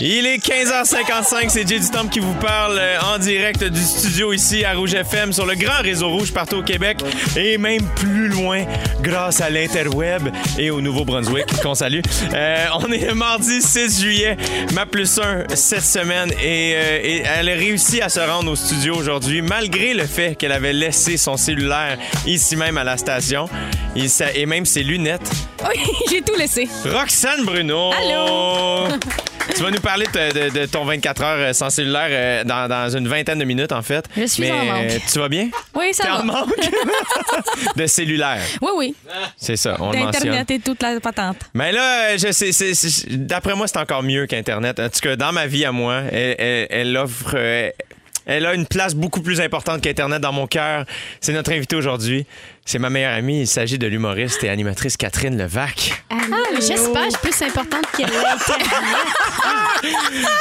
Il est 15h55, c'est Jay du Temple qui vous parle euh, en direct du studio ici à Rouge FM sur le grand réseau rouge partout au Québec et même plus loin grâce à l'interweb et au Nouveau-Brunswick qu'on salue. Euh, on est le mardi 6 juillet, ma plus 1 cette semaine et, euh, et elle a réussi à se rendre au studio aujourd'hui malgré le fait qu'elle avait laissé son cellulaire ici même à la station et, et même ses lunettes. Oui, j'ai tout laissé. Roxane Bruno! Allô? Tu vas nous parler de, de- de ton 24 heures sans cellulaire euh, dans, dans une vingtaine de minutes, en fait. Je suis Mais en manque. euh, tu vas bien? Oui, ça T'es en va. manque? De cellulaire. Oui, oui. C'est ça, on le mentionne. D'Internet et toute la patente. Mais là, euh, je sais, d'après moi, c'est encore mieux qu'Internet. En tout cas, dans ma vie à moi, elle, elle- elle offre. euh, elle a une place beaucoup plus importante qu'Internet dans mon cœur. C'est notre invité aujourd'hui. C'est ma meilleure amie. Il s'agit de l'humoriste et animatrice Catherine Levac. Ah, mais j'espère que je suis plus importante que l'Internet.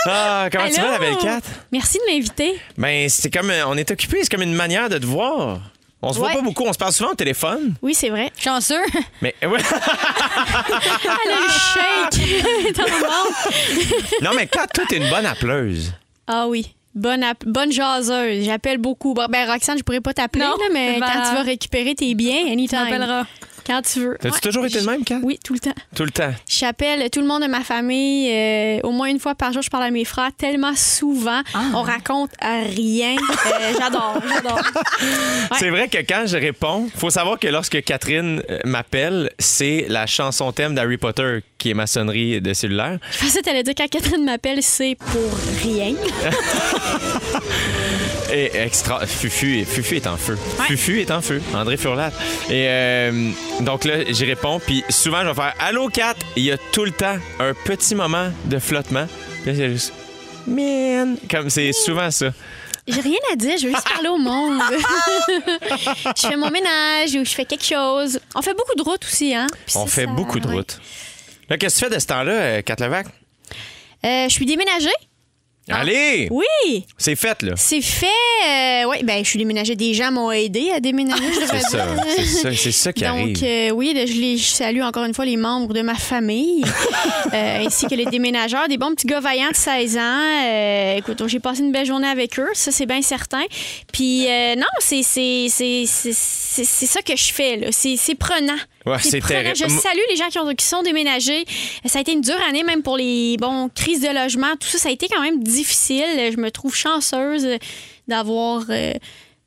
Ah, comment tu vas, la belle Cat? Merci de m'inviter. Ben, c'est comme. euh, On est occupé, c'est comme une manière de te voir. On se voit Ouais. pas beaucoup, on se parle souvent au téléphone. Oui, c'est vrai. Chanceux. Mais ouais. Elle a le shake dans le monde. non, mais Kat, toi, t'es une bonne appeleuse. Ah oui. Bonne, bonne jaseuse. J'appelle beaucoup. Ben, Roxane, je pourrais pas t'appeler, mais ben- quand tu vas récupérer tes biens, Tu anytime. m'appelleras. Quand tu veux. T'as-tu Ouais. toujours été le même, Kat? Oui, tout le temps. Tout le temps. J'appelle tout le monde de ma famille. euh, au moins une fois par jour, je parle à mes frères tellement souvent. Ah. On raconte à rien. Euh, j'adore, j'adore. C'est vrai que quand je réponds, faut savoir que lorsque Catherine euh, m'appelle, c'est la chanson thème d'Harry Potter qui est ma sonnerie de cellulaire. Je pensais que t'allais dire quand Catherine m'appelle, c'est pour rien. Et extra. Fufu, Fufu est en feu. Fufu est en feu. André Furlat. Et euh, donc là, j'y réponds. Puis souvent, je vais faire Allô, Kat? Il y a tout le temps un petit moment de flottement. Puis là, c'est juste. Man. Comme c'est souvent ça. J'ai rien à dire, je veux juste parler au monde. je fais mon ménage ou je fais quelque chose. On fait beaucoup de routes aussi, hein? Puis On fait ça- beaucoup de ouais. routes. Là, qu'est-ce que tu fais de ce temps-là, euh, Kat Levac? Euh, je suis déménagée. Allez! Oui, C'est fait, là. c'est fait. euh, oui, ben je suis déménagée. Des gens m'ont aidé à déménager, C'est ça. C'est ça, c'est ça qui arrive. Donc, euh, oui, là, je, les, je salue encore une fois les membres de ma famille, euh, ainsi que les déménageurs, des bons petits gars vaillants de 16 ans. Écoute, j'ai passé une belle journée avec eux, ça, c'est bien certain. Puis, non, c'est c'est- c'est- c'est- c'est- c'est ça que je fais, là. C'est c'est prenant. Ouais, c'est prenant. terrible. Je salue les gens qui, ont- qui sont déménagés. Ça a été une dure année, même pour les bon, crises de logement. Tout ça, ça a été quand même difficile. Je me trouve chanceuse d'avoir. euh,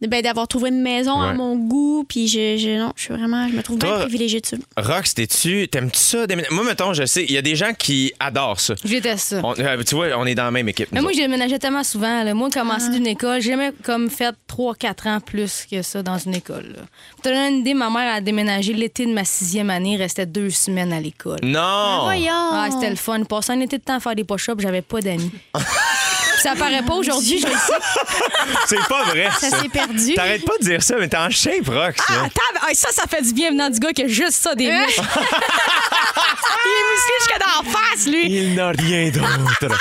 ben, d'avoir trouvé une maison à mon goût, puis je, je, non, je suis vraiment, je me trouve bien Toi, privilégiée de ça. Rox, t'es-tu, t'aimes-tu ça? déménager? Moi, mettons, je sais, il y a des gens qui adorent ça. Déteste ça. On- euh, tu vois, on est dans la même équipe. Mais moi, j'ai déménagé tellement souvent. là. Moi, commencer d'une école, j'ai jamais comme fait 3-4 ans plus que ça dans une école. te donner une idée, ma mère a déménagé l'été de ma sixième année, restait deux semaines à l'école. Non! Voyons. Ah, c'était le fun. Passé un été de temps à faire des push-ups, j'avais pas d'amis. ça paraît pas aujourd'hui, je le sais. C'est pas vrai, ça. S'est perdu. T'arrêtes pas de dire ça, mais t'es en shape, Rox. Ah, ah, ça, ça fait du bien venant du gars qui a juste ça, des muscles. Il est musclé jusqu'à dans la face, lui. Il n'a rien d'autre.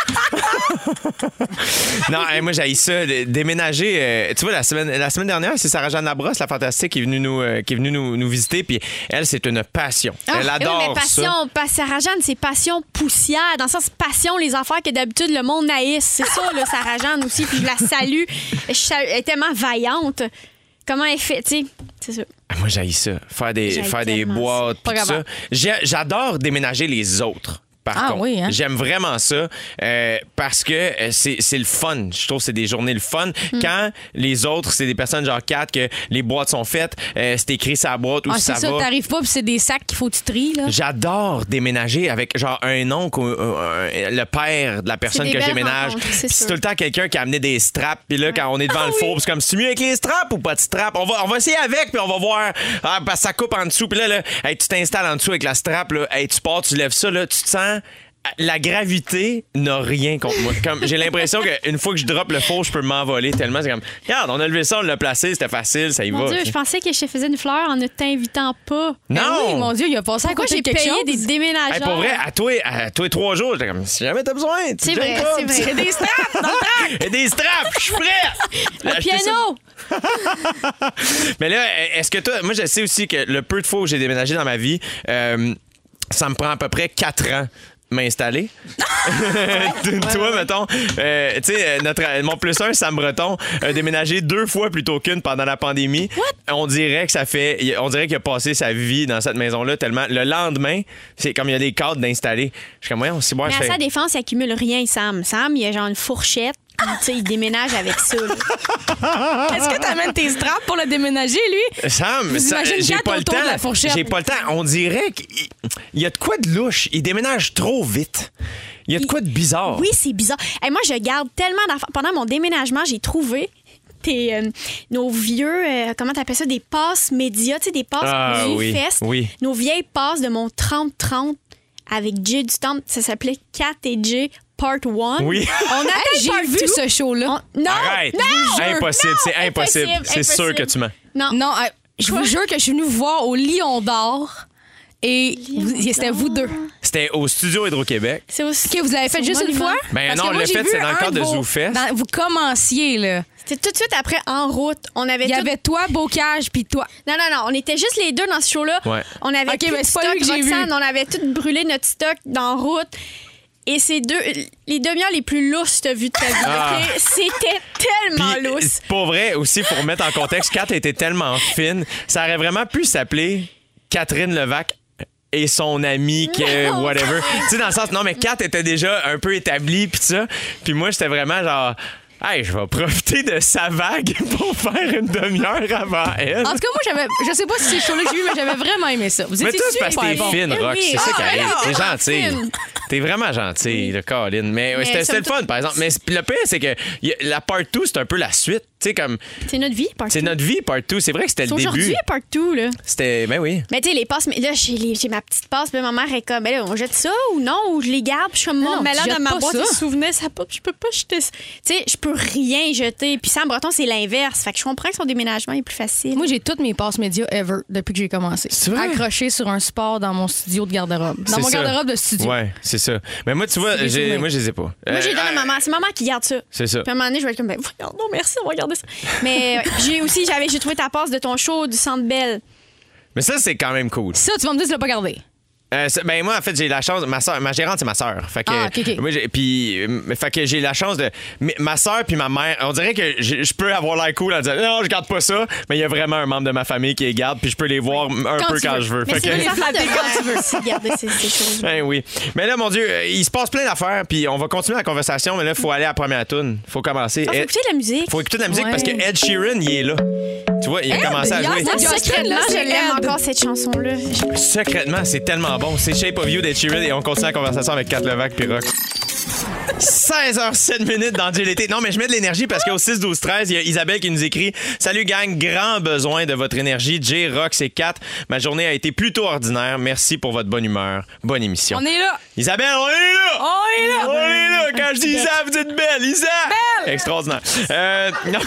non, moi, j'ai ça. Déménager. euh, tu vois, la semaine, la semaine dernière, c'est Sarah-Jeanne Labrosse, la fantastique, qui est venue nous, euh, qui est venue nous, nous visiter. Puis elle, c'est une passion. Elle Ah, oui, adore mais passion, ça. pas Sarah-Jeanne, c'est passion poussière. Dans le sens, passion, les affaires que d'habitude le monde naïs. C'est ça, là, Sarah-Jeanne aussi. Puis je la salue. Elle est tellement vaillante. Comment elle fait, tu sais, c'est ça. Ah, Moi, j'ai ça. Faire des, faire des boîtes, ça. J'adore déménager les autres. Par Ah contre. oui, hein? J'aime vraiment ça euh, parce que euh, c'est le fun. Je trouve que c'est des journées le fun. Hmm. Quand les autres, c'est des personnes genre 4 que les boîtes sont faites, euh, c'est écrit sa boîte où Ah, ça ça, va. t'arrives pas, puis c'est des sacs qu'il faut que tu tries, là. J'adore déménager avec genre un oncle ou euh, le père de la personne que j'éménage. c'est tout le temps quelqu'un qui a amené des straps. Puis là, quand on est devant Ah le four, c'est comme c'est mieux avec les straps ou pas de straps? On va, on va essayer avec, puis on va voir. Ah, parce que ça coupe en dessous. Puis là, là hey, tu t'installes en dessous avec la strap. Là, Hey, tu pars, tu lèves ça. Là, tu te sens. La gravité n'a rien contre moi. Comme j'ai l'impression qu'une fois que je drop le four, je peux m'envoler tellement. C'est comme, regarde, on a levé ça, on l'a placé, c'était facile, ça y Mon va. Dieu, je pensais que je te faisais une fleur en ne t'invitant pas. Ben non! oui, mon Dieu, il a passé à côté j'ai payé chose? des déménageurs? Hey, pour vrai, à toi, à toi trois jours, j'étais comme, si jamais t'as besoin, tu C'est vrai, c'est vrai. des straps dans le. Et des straps, je suis prêt! Le piano! Mais là, est-ce que toi, moi, je sais aussi que le peu de fois où j'ai déménagé dans ma vie, euh, ça me prend à peu près quatre ans m'installer. Toi, mettons, euh, tu sais, euh, notre, mon plus un, Sam Breton, a déménagé deux fois plutôt qu'une pendant la pandémie. On dirait que ça fait, on dirait qu'il a passé sa vie dans cette maison-là tellement. Le lendemain, c'est comme il y a des cadres d'installer. Je suis comme, ouais, on s'y boit. Mais à sa défense, il accumule rien, Sam. Sam, il a genre une fourchette, puis tu sais, il déménage avec ça. là. Est-ce que t'amènes tes straps pour le déménager, lui? Sam, Vous ça- imaginez j'ai quatre pas le autour temps. de la fourchette. J'ai pas le temps. On dirait qu'il il y a de quoi de louche. Il déménage trop vite. Il y a de quoi de bizarre. Oui, c'est bizarre. Hey, moi, je garde tellement d'affaires. Pendant mon déménagement, j'ai trouvé tes, euh, nos vieux, euh, comment t'appelles ça, des passes médias, tu sais, des passes Ah, pour oui, Fest. oui. Nos vieilles passes de mon 30-30 avec Jay du Temple. Ça s'appelait Cat et Jay Part 1. Oui. On Part J'ai vu 2. ce show-là. On- Non! Arrête. Non! Impossible, c'est impossible. impossible, C'est sûr que tu mens. Non. Non, euh, je vous jure que je suis venue vous voir au Lion d'Or et vous- c'était vous deux. C'était au studio Hydro-Québec. C'est aussi. OK, vous l'avez fait juste une fois? Ben Parce non, que on moi, l'a j'ai fait, c'est dans le cadre de ZooFest. Vous commenciez, là. C'était tout de suite après En route. On avait Il y tout- avait toi, Bocage, puis toi. Non, non, non. On était juste les deux dans ce show-là. Ouais. On avait Ok, plus mais de c'est pas stock, lui que j'ai vu. Roxane, On avait tout brûlé notre stock dans route. Et c'est deux, les demi-heures les plus lousses que t'as vues de ta vie. Ah. ok? C'était tellement Puis, lousse. pour vrai, aussi, pour remettre en contexte, Kat était tellement fine, ça aurait vraiment pu s'appeler Catherine Levac et son ami que Non. whatever. tu sais, dans le sens, non, mais Kat était déjà un peu établie, puis ça. Puis moi, j'étais vraiment genre. Hey, je vais profiter de sa vague pour faire une demi-heure avant elle. En tout cas, moi, j'avais. Je sais pas si c'est le show-là que j'ai vu, mais j'avais vraiment aimé ça. Vous Mais toi, c'est parce que t'es bon. fine, Eh Rox. oui. C'est ça Ah, qui arrive. alors, T'es ah, gentille. T'es vraiment gentille, le Colin. Mais, c'était le fun, par exemple. Mais le pire, c'est que y la part 2, c'est un peu la suite. Tu sais, comme. C'est notre vie, partout. C'est notre vie, part 2. C'est vrai que c'était C'est le aujourd'hui, début. partout, là. C'était. Ben oui. Mais tu sais, les passes, mais là, j'ai les- j'ai ma petite passe, puis ma mère est comme, ben là, on jette ça ou non, ou je les garde, puis je suis comme, mais là, dans ma pas boîte ça. de souvenirs, ça peut, je peux pas jeter ça. Tu sais, je peux rien jeter. Puis Sam Breton, c'est l'inverse. Fait que je comprends que son déménagement est plus facile. Moi, j'ai toutes mes passes médias ever depuis que j'ai commencé. C'est vrai? Accrochées sur un support dans mon studio de garde-robe. Dans mon garde-robe de studio. Ouais, c'est ça. Mais moi, tu vois, j'ai- moi, je les ai pas. Moi, j'ai Euh, donné à euh, maman. C'est maman qui garde ça. C'est ça. Puis à un moment donné, je vais être comme, ben, voyons, non, merci, on va garder ça. Mais. Puis j'ai aussi, j'avais, j'ai trouvé ta passe de ton show du Centre Belle. Mais ça, c'est quand même cool. Ça, tu vas me dire que tu l'as pas gardé. Euh, ben moi en fait j'ai la chance ma soeur ma gérante c'est ma sœur fait que Ah, ok, ok. moi, j'ai- puis fait que j'ai la chance de ma sœur puis ma mère on dirait que je peux avoir l'air cool en disant non je garde pas ça mais il y a vraiment un membre de ma famille qui les garde puis je peux les voir un Quand peu tu quand veux. je veux Mais Fait que- quand tu veux. aussi garder ces, ces choses. Ben oui. Mais là, mon Dieu, euh, il se passe plein d'affaires, puis on va continuer la conversation, mais là, il faut aller à la première tune. faut commencer. Ah, faut écouter de la musique. faut écouter de la musique Ouais. parce que Ed Sheeran, il est là. Tu vois, il a commencé à hier, jouer. c'est secrètement, je l'aime encore, cette chanson-là. Secrètement, c'est tellement bon. C'est Shape of You d'Ed Sheeran et on continue la conversation avec Kat Levac puis Rock. 16h07 minutes dans Dieu l'été. Non, mais je mets de l'énergie parce qu'au 6 12 13, il y a Isabelle qui nous écrit "Salut gang, grand besoin de votre énergie. Jay, Rox et Kat, ma journée a été plutôt ordinaire. Merci pour votre bonne humeur. Bonne émission." On est là. Isabelle, on est là! On est là. On est là! Quand je dis Isa, vous dites belle! Isa! Belle! Extraordinaire. Euh, non.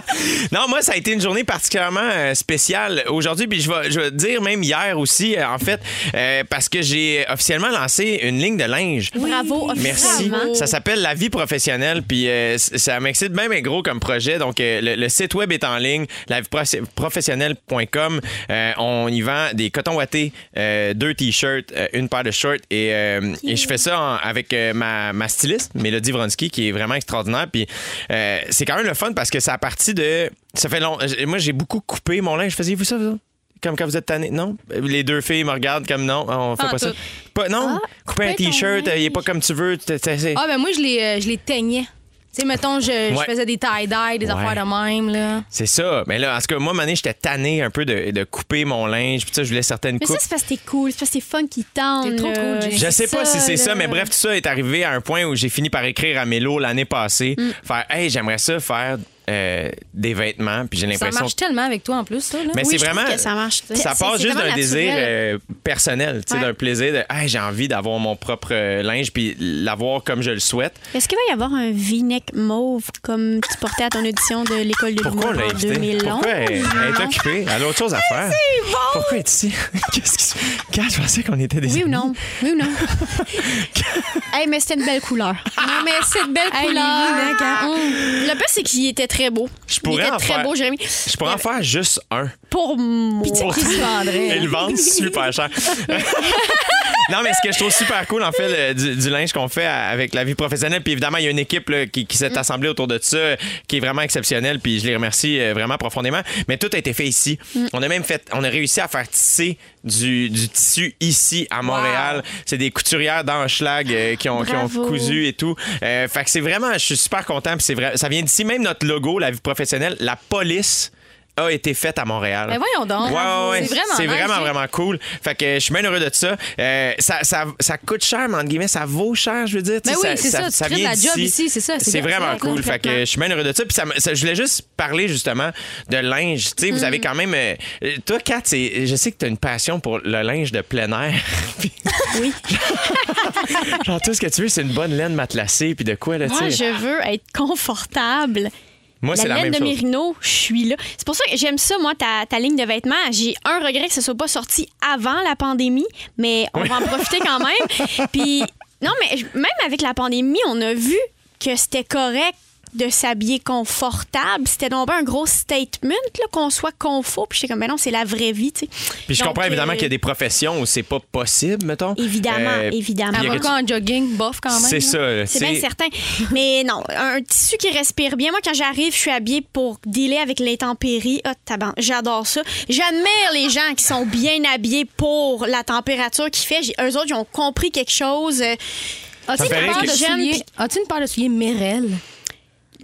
non, moi, ça a été une journée particulièrement euh, spéciale aujourd'hui. Puis je vais, je vais te dire, même hier aussi, euh, en fait, euh, parce que j'ai officiellement lancé une ligne de linge. Bravo, Merci. Ça s'appelle La vie professionnelle. Puis euh, ça m'excite bien, bien gros comme projet. Donc, euh, le, le site web est en ligne, lavieprofessionnelle.com. Euh, on y vend des cotons wattés, euh, deux t-shirts, euh, une paire de shorts. Et, et je fais ça en- avec ma, ma styliste, Mélodie Vronsky, qui est vraiment extraordinaire. Puis c'est quand même le fun parce que c'est à partir de. Ça fait long. Moi, j'ai beaucoup coupé mon linge. Faisiez-vous ça, vous? Comme quand vous êtes tanné? Non? Les deux filles me regardent comme non, on fait Pas pas, ça. Pas, non? Ah, couper un t-shirt, euh, il est pas comme tu veux. Ah, ben moi, je les, euh, je les teignais. Tu sais, mettons, je, je Ouais. faisais des tie-dye, des Ouais. affaires de même, là. C'est ça. Mais là, en tout cas, moi, Mané, j'étais tanné un peu de, de couper mon linge. Puis ça, je voulais certaines Mais ça, coupes. c'est parce que t'es cool, c'est parce que t'es fun qui tente. T'es trop cool. Je sais pas si c'est ça, mais bref, tout ça est arrivé à un point où j'ai fini par écrire à Mélo l'année passée. Mm. Faire, hey, j'aimerais ça faire euh, des vêtements. Puis j'ai Ça l'impression marche tellement avec toi, en plus, ça, là. Mais Oui, c'est vraiment. que ça marche. Ça c'est juste d'un désir euh, personnel, tu sais, Ouais. d'un plaisir de hey, j'ai envie d'avoir mon propre euh, linge puis l'avoir comme je le souhaite. Est-ce qu'il va y avoir un V-neck mauve comme tu portais à ton audition de l'école de l'humour en invité? 2011? Pourquoi elle, elle est occupée? Elle a autre chose à faire. Pourquoi elle est ici? Qu'est-ce qui se Quand je pensais qu'on était des Oui ou amis. non? Oui ou non? hey, mais c'était une belle couleur. Non, mais c'est une belle Hey, couleur. V-neck, hein? Le pire, c'est qu'il était très beau. Je pourrais Il était en très faire- beau, Jérémy. Je pourrais en faire juste un. Pour moi. Pour- Qui se vendrait? Et le vendre super cher. non, mais ce que je trouve super cool, en fait, le- du, du linge qu'on fait avec la vie professionnelle, puis évidemment, il y a une équipe là, qui, qui s'est assemblée autour de ça, euh, qui est vraiment exceptionnelle, puis je les remercie euh, vraiment profondément. Mais tout a été fait ici. On a même fait, on a réussi à faire tisser du, du tissu ici à Montréal. C'est des couturières d'Anschlag euh, qui, ont, qui ont Bravo. cousu et tout. Euh, fait que c'est vraiment, je suis super content, puis c'est vrai, ça vient d'ici. Même notre logo, la vie professionnelle, la police a été faite à Montréal. Ben voyons donc. Ouais, ouais, ouais. C'est vraiment C'est vraiment, Jay. vraiment cool. Fait que je suis bien heureux de ça. Euh, ça, ça. Ça coûte cher, mais entre guillemets, ça vaut cher, je veux dire. Tu Ben oui, c'est ça. Tu crées de la job ici, c'est ça, c'est vraiment cool. Fait que je suis bien heureux de ça. Puis ça, ça- je voulais juste parler justement de linge. Tu sais, vous Mm. avez quand même. euh, toi, Kat, c'est- je sais que tu as une passion pour le linge de plein air. Oui. Genre, tout ce que tu veux, c'est une bonne laine matelassée, puis de quoi, là, tu Moi, je veux être confortable. Moi, c'est la laine même de chose. Mérino, je suis là. C'est pour ça que j'aime ça, moi, ta, ta ligne de vêtements. J'ai un regret que ce soit pas sorti avant la pandémie, mais on va en profiter quand même. Puis, non, mais je- même avec la pandémie, on a vu que c'était correct de s'habiller confortable. C'était donc pas un gros statement là, qu'on soit confort. Puis j'étais comme, ben non, c'est la vraie vie. Puis je Donc, comprends évidemment euh, qu'il y a des professions où c'est pas possible, mettons. Évidemment, Euh, évidemment. puis il y a Avocat en jogging, bof quand même. C'est ça. C'est bien certain. Mais non, un tissu qui respire bien. Moi, quand j'arrive, je suis habillée pour dealer avec l'intempérie. Ah, taban, j'adore ça. J'admire les gens qui sont bien habillés pour la température qu'il fait. Eux autres, ils ont compris quelque chose. Euh, As-tu une rire paire de que- As-tu une paire de souliers Merrell?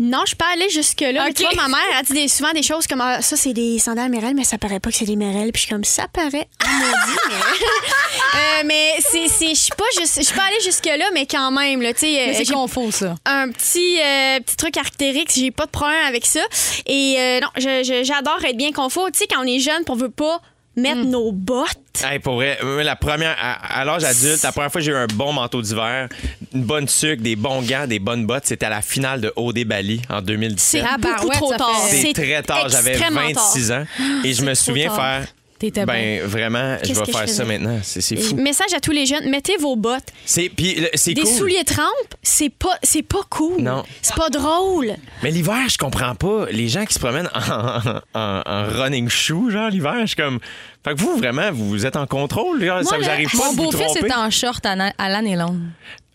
Non, je peux aller jusque-là. Mais Ok. tu vois, ma mère a dit des- souvent des choses comme Ah, ça, c'est des sandales Merrell, mais ça paraît pas que c'est des Merrell. Puis je suis comme ça paraît. Ah, maudit, mais. Euh, mais c'est. c'est- Je suis pas juste. Je suis pas allée jusque-là, mais quand même, là, tu sais. Mais euh, c'est confort, ça. un petit, euh, petit truc artérique, j'ai pas de problème avec ça. Et euh, non, j'adore être bien confort. Tu sais, quand on est jeune, on veut pas mettre Hmm. nos bottes. Hey, pour vrai, la première, à, à l'âge adulte, la première fois que j'ai eu un bon manteau d'hiver, une bonne sucre, des bons gants, des bonnes bottes, c'était à la finale de OD Bali en 2017. C'est Ah, beaucoup trop tard. C'est très tard, j'avais extrêmement 26 ans et je me souviens tard. faire T'étais ben vraiment, je vais faire je ça maintenant, c'est fou. Message à tous les jeunes, mettez vos bottes. C'est Des cool. souliers trempes, c'est pas, c'est pas cool. Non. C'est pas drôle. Mais l'hiver, je comprends pas les gens qui se promènent en, en- en running shoe genre l'hiver, je suis comme fait que vous vraiment vous êtes en contrôle, là, ça vous arrive pas Mon beau-fils est en short à l'année longue.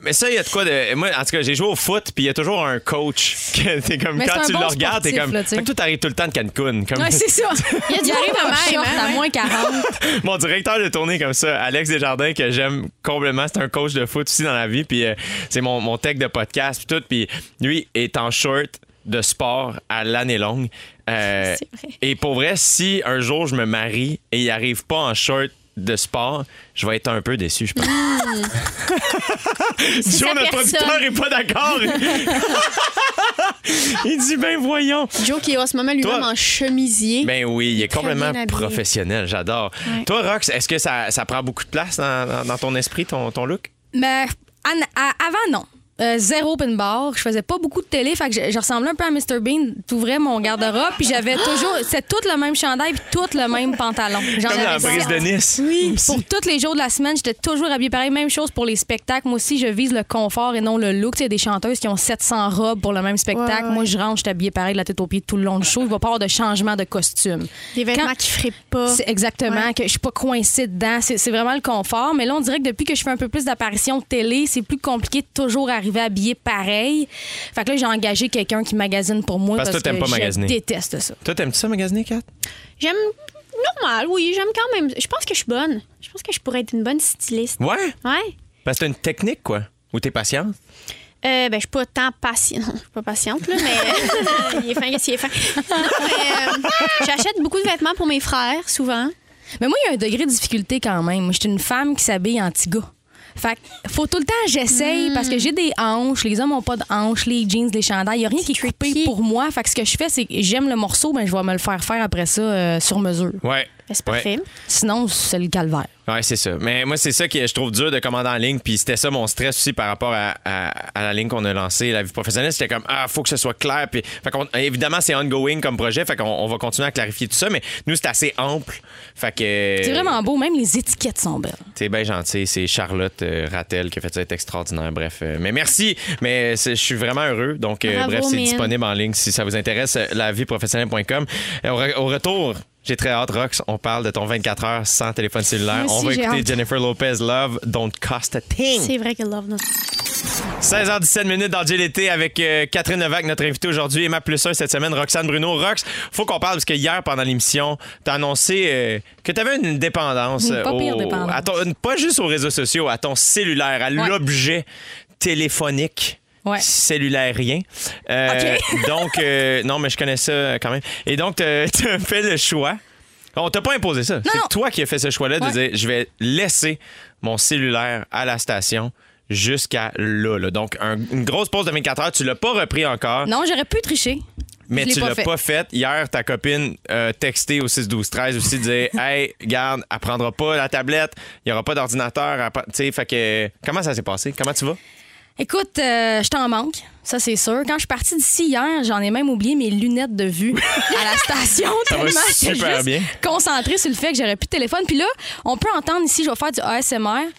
Mais ça, il y a de quoi de. Moi, en tout cas, j'ai joué au foot, puis il y a toujours un coach. que T'es comme, Mais quand c'est un tu bon le regardes, t'es sportif, comme. là, tu sais. fait que toi, t'arrives tout le temps de Cancun. Comme... Ouais, c'est ça. Il y a du Il arrive de même, hein, à ouais. moins 40. Mon directeur de tournée comme ça, Alex Desjardins, que j'aime complètement, c'est un coach de foot aussi dans la vie, puis euh, c'est mon, mon tech de podcast, puis tout, puis lui est en short de sport à l'année longue. Euh, C'est vrai. et pour vrai, si un jour je me marie et il arrive pas en short de sport, je vais être un peu déçu, je pense. C'est Joe, notre producteur, personne. est pas d'accord. il dit, ben voyons. Joe qui est en ce moment lui-même en chemisier. Ben oui, il est complètement professionnel, j'adore. Ouais. Toi, Rox, est-ce que ça, ça prend beaucoup de place dans, dans- dans ton esprit, ton, ton look? Mais à- avant, non. Euh, zéro open bar. Je faisais pas beaucoup de télé, fait que je, je ressemblais un peu à Mr. Bean. T'ouvrais mon garde-robe, puis j'avais toujours. C'était tout le même chandail, puis tout le même pantalon. J'en Comme dans la brise de Nice. Oui, Aussi. pour tous les jours de la semaine, j'étais toujours habillée pareil. Même chose pour les spectacles. Moi aussi, je vise le confort et non le look. Tu sais, Il y a des chanteuses qui ont 700 robes pour le même spectacle. Ouais, ouais. Moi, je rentre, je suis habillée pareil de la tête aux pieds tout le long du show. Il va pas avoir de changement de costume. Des vêtements Quand- qui frappent pas. C'est exactement, Ouais. que je suis pas coincée dedans. C'est c'est vraiment le confort. Mais là, on dirait que depuis que je fais un peu plus d'apparitions télé, c'est plus compliqué de toujours arriver habillée pareil. Fait que là, j'ai engagé quelqu'un qui magasine pour moi Parce parce, que toi, t'aimes pas je magasiner. déteste ça. Toi, t'aimes-tu ça, magasiner, Kat? J'aime Normal, oui, j'aime quand même. Je pense que je suis bonne. Je pense que je pourrais être une bonne styliste. Ouais? Ouais. Parce que t'as une technique, quoi. Ou t'es patiente? Euh, ben, je suis pas tant patiente. Non, je suis pas patiente, là, mais. il est fin, qu'est-ce qu'il est fin? Euh, J'achète beaucoup de vêtements pour mes frères, souvent. Mais moi, il y a un degré de difficulté quand même. Moi, je suis une femme qui s'habille en petit gars. Fait que faut tout le temps j'essaye parce que j'ai des hanches, les hommes ont pas de hanches, les jeans, les chandails, il y a rien qui est coupé tricky. pour moi. Fait que ce que je fais c'est que j'aime le morceau, ben je vais me le faire faire après ça euh, sur mesure. Ouais. Ben, c'est Ouais. parfait. Sinon, c'est le calvaire. Ouais, c'est ça. Mais moi, c'est ça que je trouve dur de commander en ligne. Puis c'était ça mon stress aussi par rapport à, à- à la ligne qu'on a lancée, la vie professionnelle. C'était comme, ah, faut que ce soit clair. Puis, fait évidemment, c'est ongoing comme projet. Fait qu'on on va continuer à clarifier tout ça. Mais nous, c'est assez ample. Fait que. C'est vraiment beau, même les étiquettes sont belles. C'est bien gentil. C'est Charlotte euh, Rattel qui a fait ça. C'est extraordinaire. Bref. euh, mais merci. Mais je suis vraiment heureux. Donc, euh, Bravo, bref, c'est disponible en ligne si ça vous intéresse. Et Au, re- au retour, j'ai très hâte, Rox. On parle de ton 24 heures sans téléphone cellulaire. On aussi, va écouter hâte. Jennifer Lopez Love Don't Cost a Thing. C'est vrai que Love Not. 16h17 minutes dans l'été avec euh, Catherine Levac, notre invitée aujourd'hui, et ma plus 1 cette semaine, Roxane Bruno. Rox, faut qu'on parle parce que hier, pendant l'émission, t'as annoncé euh, que t'avais une dépendance. Une pas euh, pire au- dépendance. à ton- pas juste aux réseaux sociaux, à ton cellulaire, à l'objet téléphonique. Ouais. Cellulairien. Euh, Donc, euh, non, mais je connais ça quand même. Et donc, t'as t'as fait le choix. On t'a pas imposé ça. C'est toi qui as fait ce choix-là de Ouais. dire je vais laisser mon cellulaire à la station jusqu'à là, là. Donc, un- une grosse pause de 24 heures. Tu l'as pas repris encore, Non, j'aurais pu tricher. mais tu l'as pas fait. Hier, ta copine euh, texté au 6-12-13 aussi, dire Hey, garde, elle prendra pas la tablette, il y aura pas d'ordinateur. pa- Tu sais, fait que. Comment ça s'est passé? Comment tu vas? Écoute, euh, je t'en manque, ça c'est sûr. Quand je suis partie d'ici hier, j'en ai même oublié mes lunettes de vue à la station. Ça va tellement j'étais super juste bien. concentrée sur le fait que j'aurais plus de téléphone. Puis là, on peut entendre ici, je vais faire du ASMR.